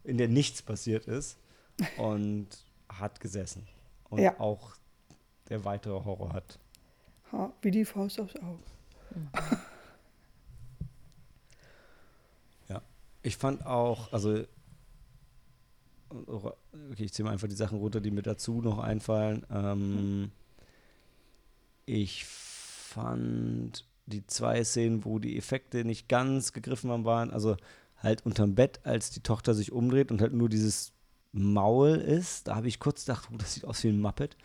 in der nichts passiert ist und hat gesessen. Und Ja. auch der weitere Horror hat. Wie die Faust aufs Auge. Ich fand auch, also okay, ich ziehe mal einfach die Sachen runter, die mir dazu noch einfallen. Ähm, ich fand die zwei Szenen, wo die Effekte nicht ganz gegriffen haben, waren, also halt unterm Bett, als die Tochter sich umdreht und halt nur dieses Maul ist. Da habe ich kurz gedacht, oh, das sieht aus wie ein Muppet.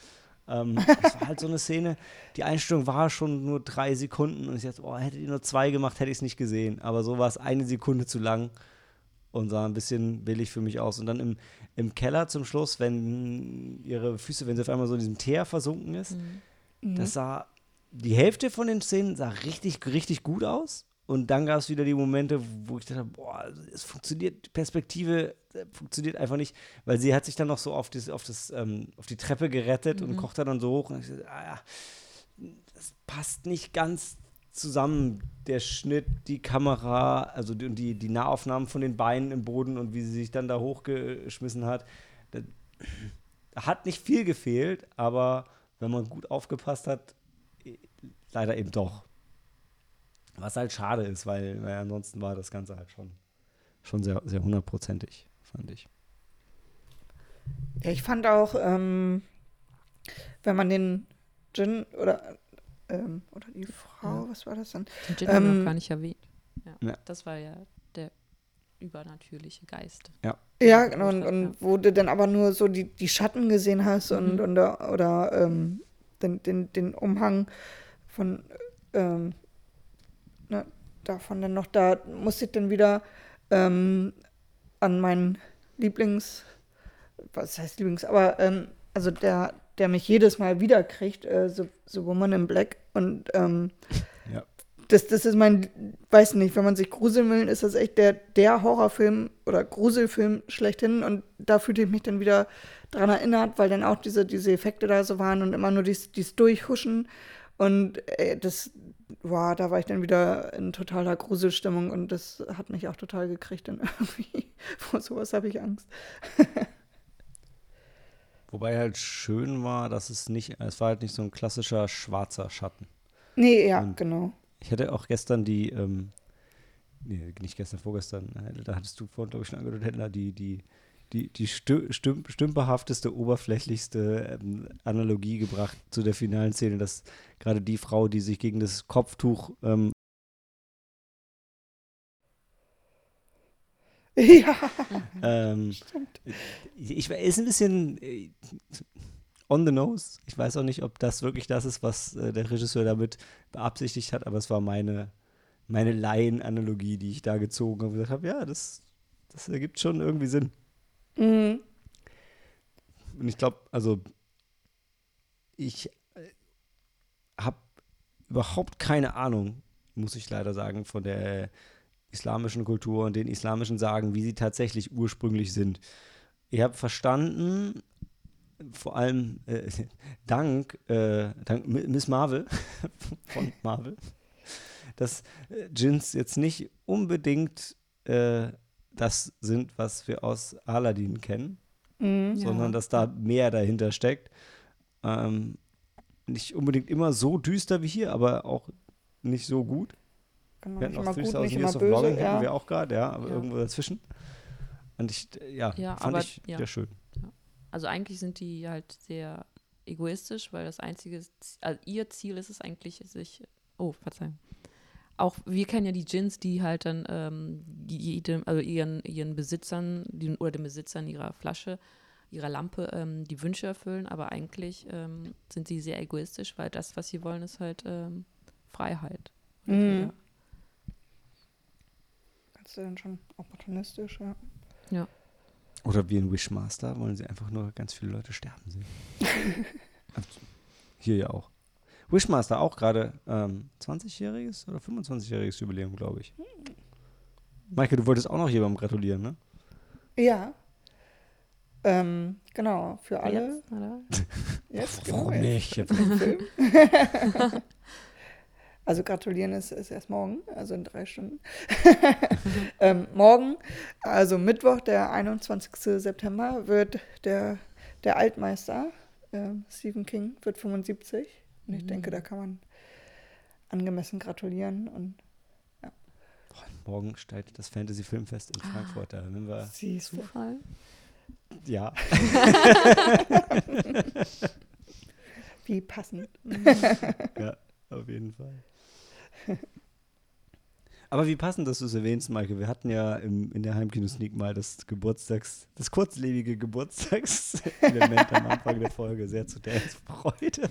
Ähm, das war halt so eine Szene. Die Einstellung war schon nur drei Sekunden und ich dachte, oh, hätte die nur zwei gemacht, hätte ich es nicht gesehen. Aber so war es eine Sekunde zu lang und sah ein bisschen billig für mich aus. Und dann im, im Keller zum Schluss, wenn ihre Füße, wenn sie auf einmal so in diesem Teer versunken ist, mhm. das sah, die Hälfte von den Szenen sah richtig, richtig gut aus. Und dann gab es wieder die Momente, wo ich dachte, boah, es funktioniert, die Perspektive äh, funktioniert einfach nicht, weil sie hat sich dann noch so auf, das, auf, das, ähm, auf die Treppe gerettet mhm. und kocht dann so hoch. Und ich dachte, ah, ja, das passt nicht ganz zusammen. Der Schnitt, die Kamera, also die, die, die Nahaufnahmen von den Beinen im Boden und wie sie sich dann da hochgeschmissen hat. Da hat nicht viel gefehlt, aber wenn man gut aufgepasst hat, leider eben doch. Was halt schade ist, weil, weil ansonsten war das Ganze halt schon, schon sehr, sehr hundertprozentig, fand ich. Ja, ich fand auch, ähm, wenn man den Jin oder, ähm, oder die Frau, ja. was war das denn? Den Jin ähm, haben wir noch gar nicht erwähnt. Ja, ja. Das war ja der übernatürliche Geist. Ja. Ja, genau, und, und wo du dann aber nur so die, die Schatten gesehen hast mhm. und, und oder ähm, den, den, den Umhang von ähm, ne, davon dann noch, da musste ich dann wieder ähm, an meinen Lieblings, was heißt Lieblings, aber ähm, also der, der mich jedes Mal wieder kriegt, äh, so, so Woman in Black und ähm, ja. das, das ist mein, weiß nicht, wenn man sich gruseln will, ist das echt der, der Horrorfilm oder Gruselfilm schlechthin und da fühlte ich mich dann wieder dran erinnert, weil dann auch diese, diese Effekte da so waren und immer nur dies, dies Durchhuschen und äh, das, wow, da war ich dann wieder in totaler Gruselstimmung und das hat mich auch total gekriegt. Denn irgendwie vor sowas habe ich Angst. Wobei halt schön war, dass es nicht, es war halt nicht so ein klassischer schwarzer Schatten. Nee, ja, und genau. Ich hatte auch gestern die, ähm, nee, nicht gestern, vorgestern, äh, da hattest du vorhin, glaube ich, schon angedeutet, die, die die, die stüm stümperhafteste, oberflächlichste ähm, Analogie gebracht zu der finalen Szene, dass gerade die Frau, die sich gegen das Kopftuch ähm, Ja. Ähm, ich ist ein bisschen äh, on the nose. Ich weiß auch nicht, ob das wirklich das ist, was äh, der Regisseur damit beabsichtigt hat, aber es war meine, meine Laien-Analogie, die ich da gezogen habe und gesagt habe, ja, das, das ergibt schon irgendwie Sinn. Mhm. Und ich glaube, also ich äh, habe überhaupt keine Ahnung, muss ich leider sagen, von der islamischen Kultur und den islamischen Sagen, wie sie tatsächlich ursprünglich sind. Ich habe verstanden, vor allem äh, dank, äh, dank Miss Marvel von Marvel, dass äh, Jins jetzt nicht unbedingt äh, das sind, was wir aus Aladdin kennen, mhm, sondern ja. dass da mehr dahinter steckt. Ähm, nicht unbedingt immer so düster wie hier, aber auch nicht so gut. Genau, wir hatten auch Three Thousand Years of Longing, ja. hatten wir auch gerade, ja, aber ja. irgendwo dazwischen. Und ich, ja, ja fand aber, ich ja. sehr schön. Also eigentlich sind die halt sehr egoistisch, weil das einzige, also ihr Ziel ist es eigentlich, sich, oh, Verzeihung, auch wir kennen ja die Gins, die halt dann ähm, jedem, also ihren, ihren Besitzern die, oder den Besitzern ihrer Flasche, ihrer Lampe ähm, die Wünsche erfüllen, aber eigentlich ähm, sind sie sehr egoistisch, weil das, was sie wollen, ist halt ähm, Freiheit. Mhm. Kannst du dann schon opportunistisch, ja. Ja. Oder wie ein Wishmaster wollen sie einfach nur ganz viele Leute sterben sehen. Also, hier ja auch. Wishmaster auch gerade ähm, 20-jähriges oder 25-jähriges Jubiläum, glaube ich. Maike, du wolltest auch noch jemandem gratulieren, ne? Ja. Ähm, genau, für alle. Jetzt, oder? Jetzt, genau, Warum nicht? also gratulieren ist, ist erst morgen, also in drei Stunden. ähm, morgen, also Mittwoch, der 21. September, wird der, der Altmeister, äh, Stephen King, wird 75. Und ich mhm. denke, da kann man angemessen gratulieren und ja. Boah, morgen steigt das Fantasy Filmfest in Frankfurt. Da wenn wir Zufall. Ja. Wie passend. ja, auf jeden Fall. Aber wie passend, dass du es erwähnst, Maike. Wir hatten ja im, in der Heimkino-Sneak mal das Geburtstags, das kurzlebige Geburtstagselement am Anfang der Folge. Sehr zu der Freude.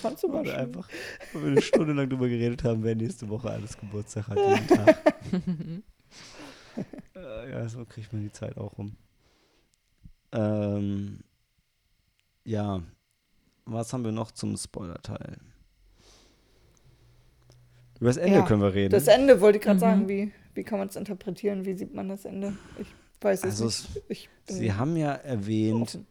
Fandst du mal schön. einfach, wo wir eine Stunde lang drüber geredet haben, wer nächste Woche alles Geburtstag hat. Jeden Tag. äh, ja, so kriegt man die Zeit auch rum. Ähm, ja, was haben wir noch zum Spoiler-Teil? Über das Ende Ja, können wir reden. Das Ende wollte ich gerade Mhm. sagen. Wie, wie kann man es interpretieren? Wie sieht man das Ende? Ich weiß es Also nicht. Ich bin Sie haben ja erwähnt, offen.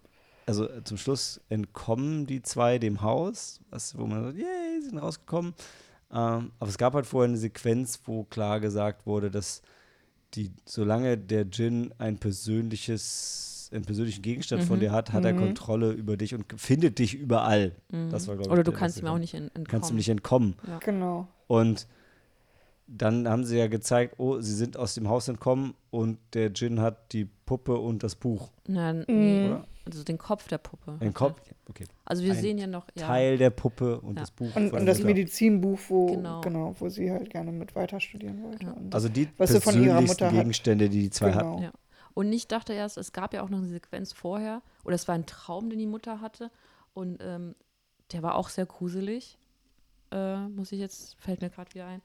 Also äh, zum Schluss entkommen die zwei dem Haus, was, wo man sagt, yay, sie sind rausgekommen. Ähm, aber es gab halt vorher eine Sequenz, wo klar gesagt wurde, dass die, solange der Djinn ein persönliches, einen persönlichen Gegenstand von Mhm. dir hat, hat er Mhm. Kontrolle über dich und findet dich überall. Das war, ich, Oder du kannst ihm auch nicht en- entkommen. Kannst ihm nicht entkommen. Genau. Und dann haben sie ja gezeigt, oh, sie sind aus dem Haus entkommen und der Djinn hat die Puppe und das Buch. Na, nee, Mhm. Oder? Also den Kopf der Puppe. Ein Kopf, okay. Also wir Ein sehen ja noch, ja, Teil der Puppe und Ja. das Buch. Und, und das. Medizinbuch, wo, Genau. genau. wo sie halt gerne mit weiter studieren wollte. Ja. Und Also die Was sie von ihrer Mutter hat. Gegenstände, die die zwei hatten. genau. Ja. Und ich dachte erst, es gab ja auch noch eine Sequenz vorher, oder es war ein Traum, den die Mutter hatte. Und ähm, der war auch sehr gruselig, äh, muss ich jetzt, fällt mir gerade wieder ein.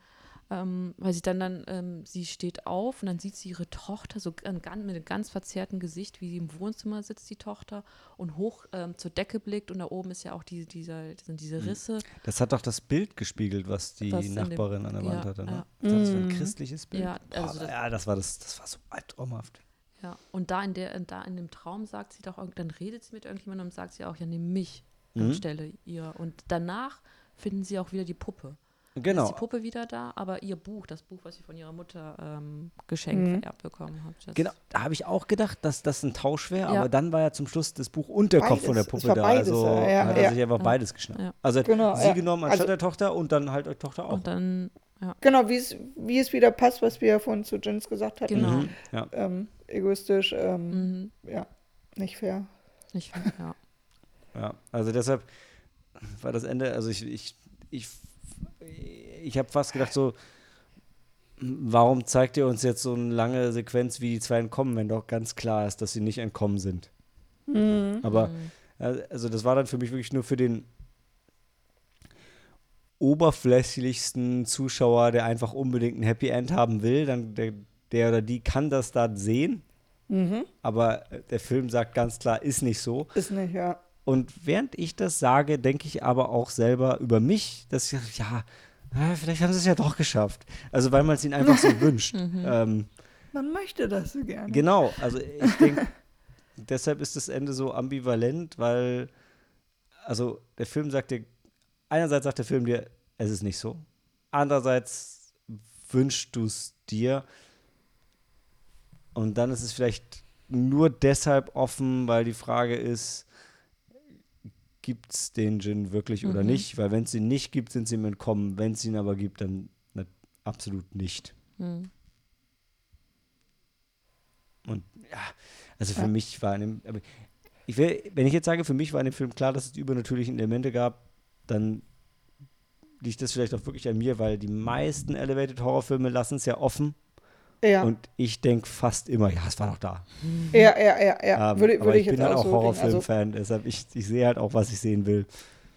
Ähm, weil sie dann, dann ähm, sie steht auf und dann sieht sie ihre Tochter so mit einem ganz verzerrten Gesicht, wie sie im Wohnzimmer sitzt, die Tochter, und hoch ähm, zur Decke blickt und da oben ist ja auch die, dieser, sind diese Mhm. Risse. Das hat doch das Bild gespiegelt, was die Was in dem- Nachbarin an der Wand ja, hatte. Ne? ja. Das war ein Mhm. christliches Bild. Ja, also Boah, das- ja, das war das, das war so albtraumhaft. Ja, und da in, der, da in dem Traum sagt sie doch, irgend- dann redet sie mit irgendjemandem und sagt sie auch, ja, nimm mich Mhm. anstelle ihr. Und danach finden sie auch wieder die Puppe. Genau. Ist die Puppe wieder da, aber ihr Buch, das Buch, was sie von ihrer Mutter ähm, geschenkt Mhm. vererbt bekommen hat. Das, Genau, da habe ich auch gedacht, dass das ein Tausch wäre, Ja. aber dann war ja zum Schluss das Buch und der Kopf Beides. von der Puppe da. beides, also ja, hat er ja. sich einfach Ja. beides geschnappt. Ja. Also hat Genau, sie ja. genommen anstatt Also- der Tochter und dann halt die Tochter auch. Und dann, ja, Genau, wie es, wie es wieder passt, was wir ja vorhin zu Jens gesagt hatten. Genau. Mhm, ja. Ähm, egoistisch, ähm, mhm, ja, nicht fair. ich, ja. Ja, also deshalb war das Ende, also ich, ich, ich, ich habe fast gedacht so, warum zeigt ihr uns jetzt so eine lange Sequenz, wie die zwei entkommen, wenn doch ganz klar ist, dass sie nicht entkommen sind. Aber, Mhm. also das war dann für mich wirklich nur für den oberflächlichsten Zuschauer, der einfach unbedingt ein Happy End haben will, dann der, der oder die kann das da sehen, Mhm. aber der Film sagt ganz klar, ist nicht so. Ist nicht, ja. Und während ich das sage, denke ich aber auch selber über mich, dass ich, ja, vielleicht haben sie es ja doch geschafft. Also weil man es ihnen einfach so wünscht. Ähm, Man möchte das so gerne. genau, also ich denke, deshalb ist das Ende so ambivalent, weil, also der Film sagt dir, einerseits sagt der Film dir, es ist nicht so. Andererseits wünschst du es dir. Und dann ist es vielleicht nur deshalb offen, weil die Frage ist, gibt es den Djinn wirklich oder Mhm. nicht? Weil wenn es ihn nicht gibt, sind sie ihm entkommen. Wenn es ihn aber gibt, dann na, absolut nicht. Mhm. Und ja, also für Ja. mich war in dem, ich will, wenn ich jetzt sage, für mich war in dem Film klar, dass es die übernatürlichen Elemente gab, dann liegt das vielleicht auch wirklich an mir, weil die meisten Elevated Horrorfilme lassen es ja offen Ja, und ich denke fast immer, ja, es war doch da. ja, ja, ja, ja. Ähm, würde, aber würde ich ich bin halt auch. Also, Horrorfilm-Fan, deshalb ich, ich sehe halt auch, was ich sehen will.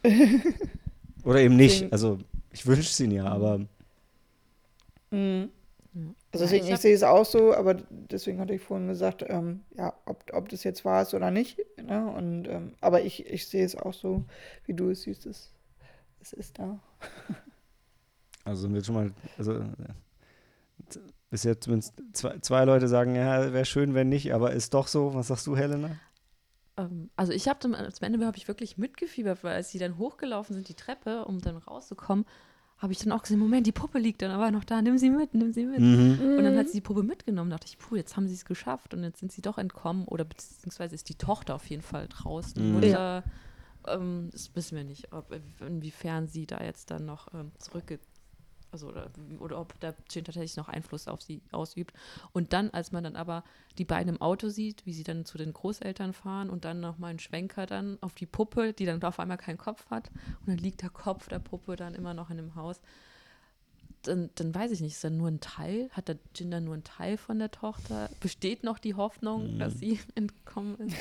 Oder eben nicht. Also ich wünsche es ihnen ja, aber Mhm. Also deswegen, ich ich, sehe es auch so, aber deswegen hatte ich vorhin gesagt, ähm, ja, ob, ob das jetzt wahr ist oder nicht. Ne? Und, ähm, aber ich, ich sehe es auch so, wie du es siehst. Es, es ist da. also sind wir schon mal, also äh, bisher zumindest zwei, zwei Leute sagen, ja, wäre schön, wenn nicht, aber ist doch so. Was sagst du, Helena? Ähm, also ich habe zum, zum Ende habe ich wirklich mitgefiebert, weil als sie dann hochgelaufen sind, die Treppe, um dann rauszukommen, habe ich dann auch gesehen, Moment, die Puppe liegt dann aber noch da, nimm sie mit, nimm sie mit. Mhm. Und dann hat sie die Puppe mitgenommen, dachte ich, puh, jetzt haben sie es geschafft und jetzt sind sie doch entkommen oder beziehungsweise ist die Tochter auf jeden Fall draußen. Die Mhm. Mutter, ähm, das wissen wir nicht, ob, inwiefern sie da jetzt dann noch ähm, zurückge also oder, oder ob der Jin tatsächlich noch Einfluss auf sie ausübt. Und dann, als man dann aber die beiden im Auto sieht, wie sie dann zu den Großeltern fahren und dann nochmal einen Schwenker dann auf die Puppe, die dann auf einmal keinen Kopf hat und dann liegt der Kopf der Puppe dann immer noch in dem Haus. Dann, dann weiß ich nicht, ist dann nur ein Teil? Hat der Jin dann nur ein Teil von der Tochter? Besteht noch die Hoffnung, Mhm. dass sie entkommen ist?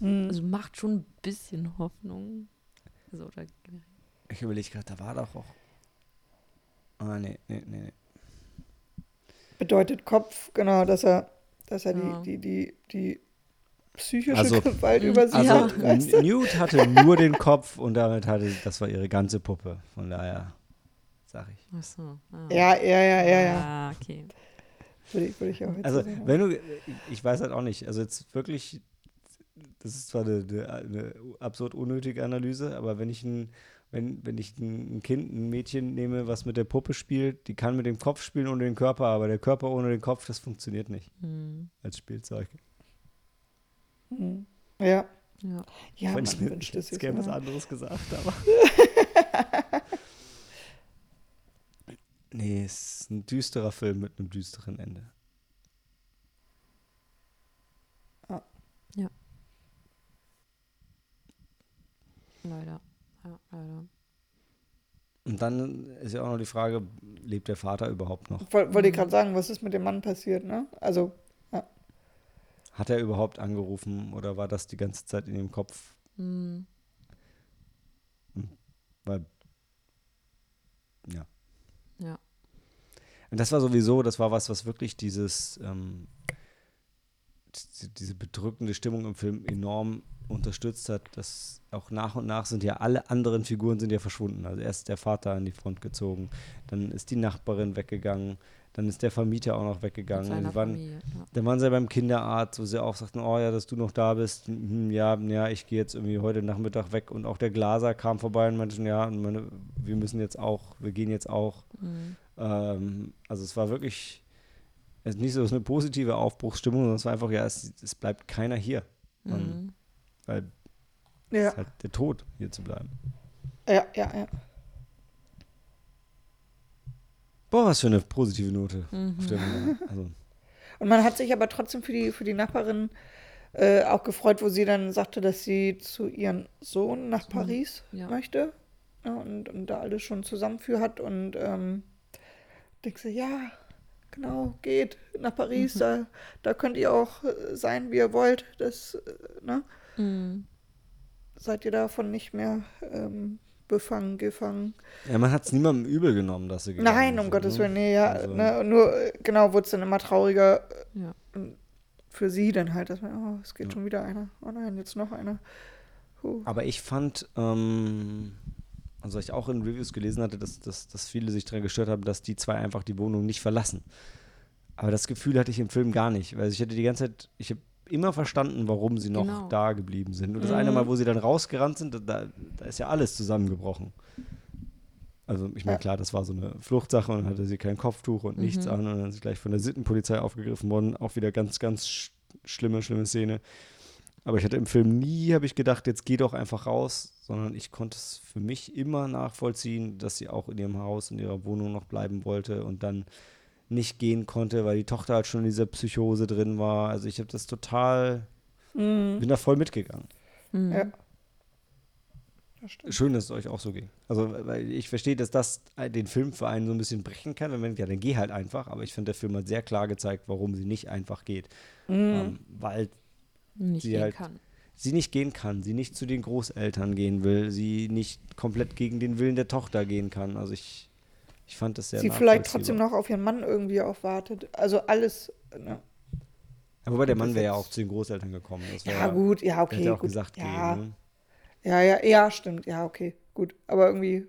Mhm. Also macht schon ein bisschen Hoffnung. Also, oder, Ich überlege gerade, da war doch auch. Ah, nee, nee, nee. nee. Bedeutet Kopf, genau, dass er, dass er Ja. die, die, die, die psychische Also- Gewalt Mhm. über sie Also, hat. weißt du? Newt hatte nur den Kopf und damit hatte, das war ihre ganze Puppe. Von daher, sag ich. ach so. Ah. Ja, ja, ja, ja, ja. Ah, okay. Würde ich, würde ich auch jetzt Also, so sagen. wenn du, ich weiß halt auch nicht, also jetzt wirklich, das ist zwar eine, eine, eine absurd unnötige Analyse, aber wenn ich ein, wenn, wenn ich ein Kind, ein Mädchen nehme, was mit der Puppe spielt, die kann mit dem Kopf spielen ohne den Körper, aber der Körper ohne den Kopf, das funktioniert nicht Hm. als Spielzeug. Mhm. Ja, Ja. ja, man ich mir wünscht es gerne was anderes gesagt, aber. nee, es ist ein düsterer Film mit einem düsteren Ende. Leider. Ja, leider. Und dann ist ja auch noch die Frage, lebt der Vater überhaupt noch? Woll- Wollte ich Mhm. gerade sagen, was ist mit dem Mann passiert, ne? Also, Hat er überhaupt angerufen oder war das die ganze Zeit in dem Kopf? Hm. Weil, ja. Ja. Und das war sowieso, das war was, was wirklich dieses, ähm, die- diese bedrückende Stimmung im Film enorm unterstützt hat, dass auch nach und nach sind ja alle anderen Figuren sind ja verschwunden. Also erst der Vater an die Front gezogen, dann ist die Nachbarin weggegangen, dann ist der Vermieter auch noch weggegangen. Sie waren, Familie. Ja. Dann waren sie beim Kinderarzt, wo sie auch sagten, oh ja, dass du noch da bist. Hm, Ja, ja, ich gehe jetzt irgendwie heute Nachmittag weg. Und auch der Glaser kam vorbei und meinte, ja, und meine, wir müssen jetzt auch, wir gehen jetzt auch. Hm. Ähm, also es war wirklich es ist nicht so eine positive Aufbruchsstimmung, sondern es war einfach, ja, es, es bleibt keiner hier. Und, Hm. Weil es ja, ist halt der Tod, hier zu bleiben. ja, ja, ja. Boah, was für eine positive Note. Mhm. Auf der wir, also, Und man hat sich aber trotzdem für die, für die Nachbarin äh, auch gefreut, wo sie dann sagte, dass sie zu ihrem Sohn nach Paris ja. möchte. Ja, und, und da alles schon zusammen für hat. Und ähm, denkst du, ja, genau, geht nach Paris. Da, da könnt ihr auch äh, sein, wie ihr wollt. Das, äh, ne? Hm. Seid ihr davon nicht mehr ähm, befangen, gefangen. ja, man hat es niemandem übel genommen, dass sie gegangen Nein, um sind, Gottes ne? Willen, nee, ja. Also- Ne, nur, äh, genau, wurde es dann immer trauriger Ja. für sie dann halt, dass man, oh, es geht Ja. schon wieder einer. Oh nein, jetzt noch einer. Huh. Aber ich fand, ähm, also ich auch in Reviews gelesen hatte, dass, dass, dass viele sich daran gestört haben, dass die zwei einfach die Wohnung nicht verlassen. Aber das Gefühl hatte ich im Film gar nicht, weil ich hatte die ganze Zeit, ich habe immer verstanden, warum sie noch Genau. da geblieben sind. Und das Mhm. eine Mal, wo sie dann rausgerannt sind, da, da ist ja alles zusammengebrochen. Also ich meine, klar, das war so eine Fluchtsache und dann hatte sie kein Kopftuch und nichts Mhm. an und dann ist sie gleich von der Sittenpolizei aufgegriffen worden. Auch wieder ganz, ganz sch schlimme, schlimme Szene. Aber ich hatte im Film nie, habe ich gedacht, jetzt geh doch einfach raus, sondern ich konnte es für mich immer nachvollziehen, dass sie auch in ihrem Haus, in ihrer Wohnung noch bleiben wollte und dann nicht gehen konnte, weil die Tochter halt schon in dieser Psychose drin war. Also ich habe das total, Mhm. bin da voll mitgegangen. Hm. Ja. Schön, dass es euch auch so ging. Also, weil ich verstehe, dass das den Film für einen so ein bisschen brechen kann, wenn man denkt, ja, dann geh halt einfach. Aber ich finde, der Film hat sehr klar gezeigt, warum sie nicht einfach geht. Mhm. Ähm, weil Nicht Sie gehen halt- kann. sie nicht gehen kann, sie nicht zu den Großeltern gehen will, sie nicht komplett gegen den Willen der Tochter gehen kann. Also ich, ich fand das sehr sie vielleicht trotzdem noch auf ihren Mann irgendwie auch wartet. Also alles. Ne? Ja, wobei der Mann wäre ja auch zu den Großeltern gekommen. Das Ja, gut, ja, okay. hätte auch gut. gesagt, ja, geh, ne? ja, ja, ja, stimmt. Ja, okay, gut. Aber irgendwie,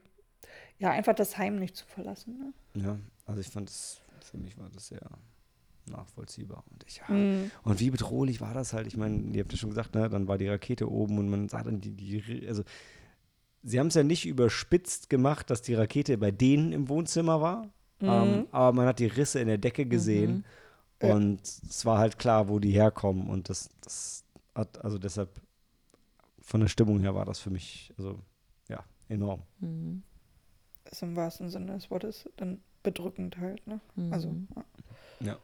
ja, einfach das Heim nicht zu verlassen. Ne? Ja, also ich fand es, für mich war das sehr nachvollziehbar. Und, ich, ja. Mhm. und wie bedrohlich war das halt? Ich meine, ihr habt ja schon gesagt, ne, dann war die Rakete oben und man sah dann die, die also sie haben es ja nicht überspitzt gemacht, dass die Rakete bei denen im Wohnzimmer war, ähm, aber man hat die Risse in der Decke gesehen Ja. und es war halt klar, wo die herkommen und das, das hat, also deshalb von der Stimmung her war das für mich, also ja, enorm. Hm. ist im wahrsten Sinne des Wortes dann bedrückend halt, ne? Also, Mhm. ja.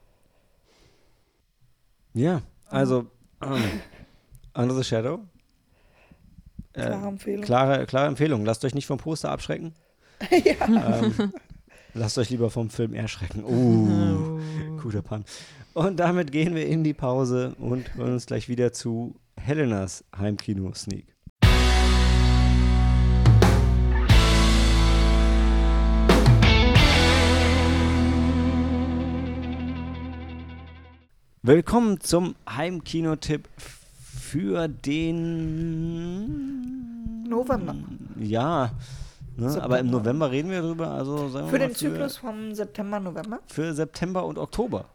Ja, also ähm, Under the Shadow. Äh, klare Empfehlung. klare, klare Empfehlung. Lasst euch nicht vom Poster abschrecken. ja. Ähm, lasst euch lieber vom Film erschrecken. Uh, guter Pan. Und damit gehen wir in die Pause und hören uns gleich wieder zu Helenas Heimkino-Sneak. Willkommen zum Heimkinotipp für den November. Ja, ne, aber im November reden wir drüber. Also sagen wir Für mal den Zyklus vom September, November. für September und Oktober.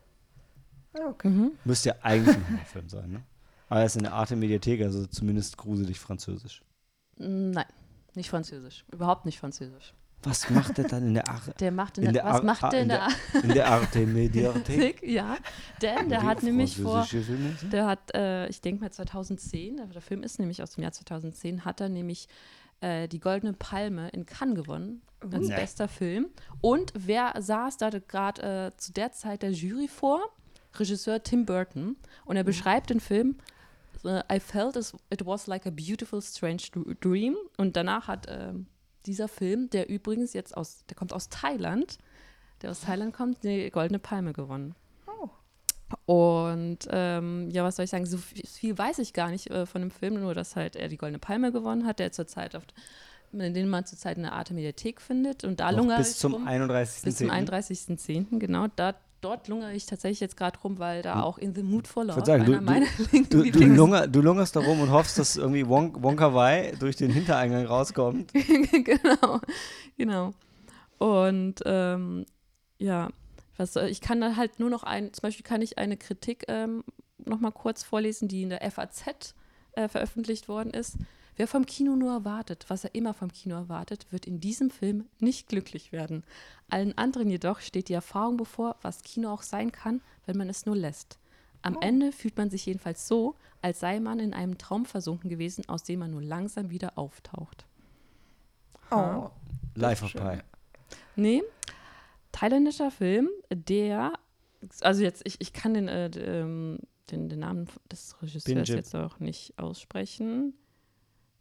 Ja, okay. Mhm. Müsste ja eigentlich ein Horrorfilm sein, ne? Aber er ist in der Arte Mediathek, also zumindest gruselig französisch. Nein, nicht französisch. Überhaupt nicht französisch. Was macht er dann in der Arte? Der macht in, In der, der was Ar- macht Ar- der in in der, In der Arte Mediathek? Ja, denn der hat nämlich vor, der hat, äh, ich denke mal 2010, aber der Film ist nämlich aus dem Jahr 2010, hat er nämlich äh, die Goldene Palme in Cannes gewonnen als Nee. bester Film. Und wer saß da gerade äh, zu der Zeit der Jury vor? Regisseur Tim Burton. Und er beschreibt den Film, äh, I felt as- it was like a beautiful strange dr- dream. Und danach hat ähm, dieser Film, der übrigens jetzt aus, der kommt aus Thailand, der aus Thailand kommt, die Goldene Palme gewonnen. Oh. Und ähm, ja, was soll ich sagen? So viel, viel weiß ich gar nicht äh, von dem Film, nur dass halt er die Goldene Palme gewonnen hat, der zurzeit auf, in den man zurzeit in der Arte Mediathek findet. Und da Noch lungere bis ich zum rum. 31.10. Bis zum 31.10., genau. Da, dort lungere ich tatsächlich jetzt gerade rum, weil da auch In the Mood for Love, sagen, du- einer du- meiner Du, du, Lieblings- lunger, du lungerst da rum und hoffst, dass irgendwie Won Wonka Wai durch den Hintereingang rauskommt. genau, genau. Und ähm, ja, was ich kann da halt nur noch ein, zum Beispiel kann ich eine Kritik ähm, noch mal kurz vorlesen, die in der FAZ äh, veröffentlicht worden ist. Wer vom Kino nur erwartet, was er immer vom Kino erwartet, wird in diesem Film nicht glücklich werden. Allen anderen jedoch steht die Erfahrung bevor, was Kino auch sein kann, wenn man es nur lässt. Am Ende fühlt man sich jedenfalls so, als sei man in einem Traum versunken gewesen, aus dem man nur langsam wieder auftaucht. Oh. Life of. Pi. Nee, thailändischer Film, der, also jetzt, ich, ich kann den, äh, ähm, den, den Namen des Regisseurs Binjit. jetzt auch nicht aussprechen.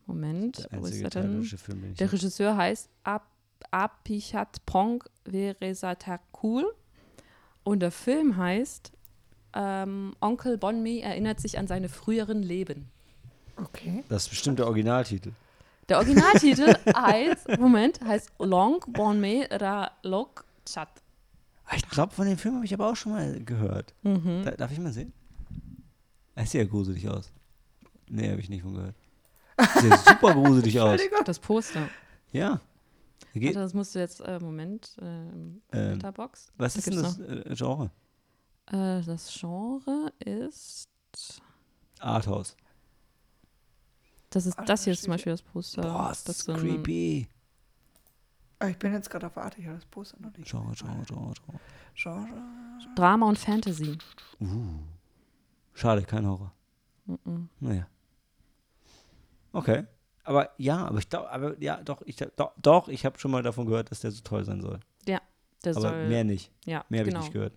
Moment, Der wo ist er denn? Film, den Der Regisseur heißt Ap Apichat Prong Veresatakul und der Film heißt ähm, Onkel Bonmi erinnert sich an seine früheren Leben. Okay. Das ist bestimmt der Originaltitel. Der Originaltitel heißt, Moment, heißt Long Bonme Ra Lok Chat. Ah, Ich glaube, von dem Film habe ich aber auch schon mal gehört. Mhm. Da, darf ich mal sehen? Er sieht ja gruselig aus. Nee, habe ich nicht von gehört. Sieht ja super gruselig aus. Das Poster. Ja. Geht, Warte, das musst du jetzt, äh, Moment, äh, Ähm, Letterbox. was da ist denn das äh, Genre? Äh, das Genre ist, Arthouse. das ist, Ah, das hier ist zum Beispiel das Poster. Boah, ist das so ein- creepy. Ah, ich bin jetzt gerade auf Arte, ich habe das Poster noch nicht. Genre, Genre, Genre, Genre. Genre. Drama und Fantasy. Uh. Schade, kein Horror. Mhm. Naja. Okay. Aber ja, aber ich glaube, aber ja, doch, ich doch, doch ich habe schon mal davon gehört, dass der so toll sein soll. Der aber soll, mehr nicht. ja, Mehr habe genau. ich nicht gehört.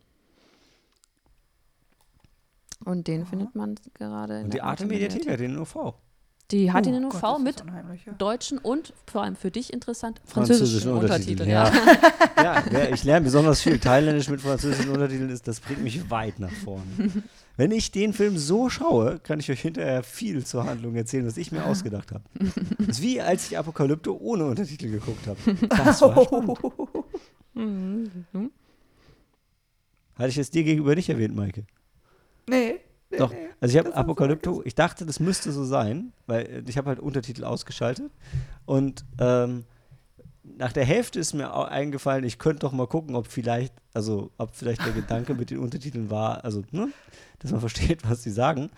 Und den findet man gerade in Und die Arte Mediathek hat den UV. Die hat ihn in Oh UV Gott, mit ja. deutschen und vor allem für dich interessant französischen, Untertiteln. Ja. Ja. ja, ich lerne besonders viel Thailändisch mit französischen Untertiteln, ist, das bringt mich weit nach vorne. Wenn ich den Film so schaue, kann ich euch hinterher viel zur Handlung erzählen, was ich mir ausgedacht habe. Das ist wie als ich Apokalypto ohne Untertitel geguckt habe. Das war spannend. Hatte ich es dir gegenüber nicht erwähnt, Maike? Nee. nee, Doch. nee. Also ich habe Apokalypto, ich dachte, das müsste so sein, weil äh, ich habe halt Untertitel ausgeschaltet. Und ähm, nach der Hälfte ist mir eingefallen, ich könnte doch mal gucken, ob vielleicht, also ob vielleicht der Gedanke mit den Untertiteln war, also, ne, dass man versteht, was sie sagen.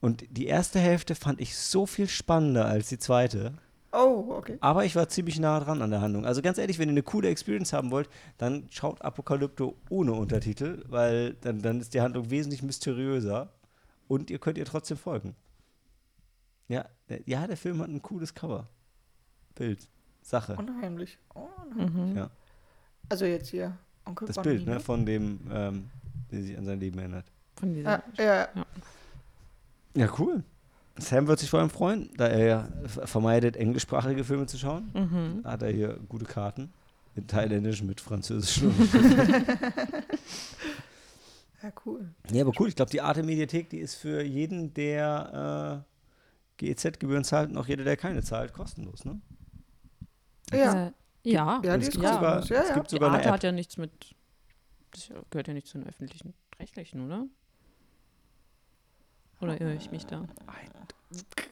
Und die erste Hälfte fand ich so viel spannender als die zweite. Oh, okay. Aber ich war ziemlich nah dran an der Handlung. Also ganz ehrlich, wenn ihr eine coole Experience haben wollt, dann schaut Apokalypto ohne Untertitel, weil dann, dann ist die Handlung wesentlich mysteriöser und ihr könnt ihr trotzdem folgen. Ja, der, ja, der Film hat ein cooles Cover. Bild. Sache. Unheimlich. Unheimlich. Mhm. Ja. Also jetzt hier Onkel Das Bild, ne, von dem, ähm, der sich an sein Leben erinnert. Von dieser, Ja, ja, Ja, cool. Sam wird sich vor allem freuen, da er ja vermeidet, englischsprachige Filme zu schauen. Mhm. Hat er hier gute Karten. In Thailändisch mit Französisch. ja, cool. ja, aber cool. Ich glaube, die Arte Mediathek, die ist für jeden, der äh, GEZ-Gebühren zahlt und auch jeder, der keine zahlt, kostenlos, ne? Ja, Äh, ja. ja, die es ist gibt ja. sogar. Ja, es ja. gibt Die sogar eine Arte App. hat ja nichts mit. Das gehört ja nicht zu den öffentlichen Rechtlichen, oder? Oder irre ich mich da?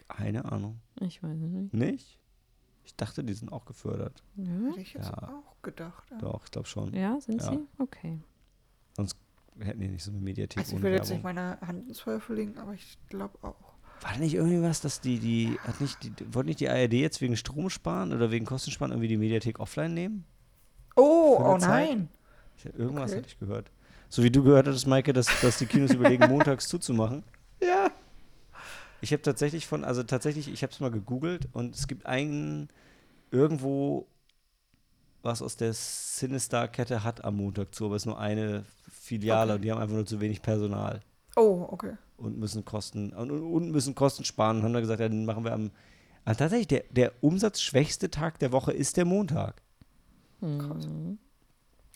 Keine Ahnung. Ich weiß es nicht. Nicht? Ich dachte, die sind auch gefördert. Ja, Hätte ich jetzt Ja. auch gedacht. Ja. Doch, ich glaube schon. ja sind Ja. sie? Okay. Wir hätten hier nicht so eine Mediathek Also ich will jetzt nicht meine Hand ins Feuer verlegen, aber ich glaube auch. War da nicht irgendwie was, dass die, die, hat nicht, die, wollte nicht die ARD jetzt wegen Strom sparen oder wegen Kostensparen irgendwie die Mediathek offline nehmen? Oh, oh Zeit? nein. Ich, irgendwas Okay. hatte ich gehört. So wie du gehört hattest, Maike, dass, dass die Kinos überlegen, montags zuzumachen. Ja. Ich habe tatsächlich von, also tatsächlich, ich habe es mal gegoogelt und es gibt einen irgendwo was aus der Sinister-Kette hat am Montag zu, aber es ist nur eine Filiale Okay. und die haben einfach nur zu wenig Personal Oh, okay. Und müssen Kosten und, und müssen Kosten sparen und haben dann gesagt, ja, dann machen wir am ah, tatsächlich der, der umsatzschwächste Tag der Woche ist der Montag. Mhm.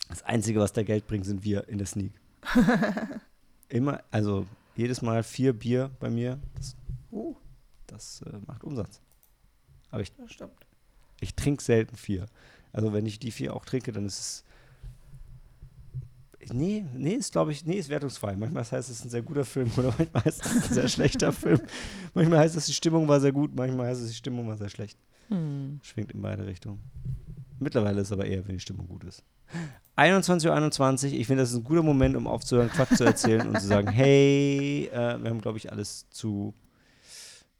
Das Einzige, was da Geld bringt, sind wir in der Sneak. Immer, also jedes Mal vier Bier bei mir, das, Uh, das äh, macht Umsatz. Aber ich, ich trinke selten vier. Also wenn ich die vier auch trinke, dann ist es. Nee, nee, ist glaube ich, nee, ist wertungsfrei. Manchmal heißt es, es ist ein sehr guter Film oder manchmal heißt es ein sehr schlechter Film. Manchmal heißt es, die Stimmung war sehr gut, manchmal heißt es, die Stimmung war sehr schlecht. Hm. Schwingt in beide Richtungen. Mittlerweile ist es aber eher, wenn die Stimmung gut ist. 21.21 Uhr, ich finde, das ist ein guter Moment, um aufzuhören, Quatsch zu erzählen und zu sagen, hey, äh, wir haben, glaube ich, alles zu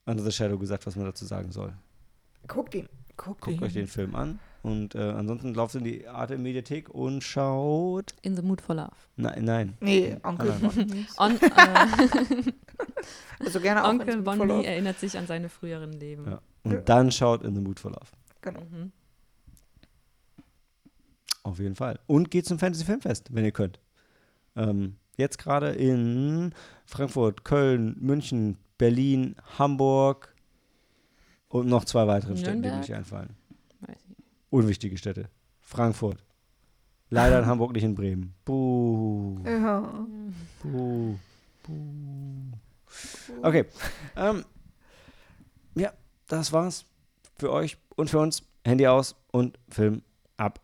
Under the Shadow gesagt, was man dazu sagen soll. Guckt ihn. Guckt, Guckt ihn. euch den Film an und äh, ansonsten lauft in die Arte Mediathek und schaut. In the Mood for Love. Nein, nein. Nee, Onkel. Bonnie. On, äh, Also gerne auch Onkel Bonnie erinnert sich an seine früheren Leben. Ja. Und dann schaut In the Mood for Love. Genau. Mhm. Auf jeden Fall. Und geht zum Fantasy Filmfest, wenn ihr könnt. Ähm, jetzt gerade in Frankfurt, Köln, München, Berlin, Hamburg und noch zwei weitere Städte, die mir nicht einfallen. Unwichtige Städte. Frankfurt. Leider in Hamburg, nicht in Bremen. Buh. Ja. Buh. Buh. Okay. Ähm, ja, das war's für euch und für uns. Handy aus und Film ab.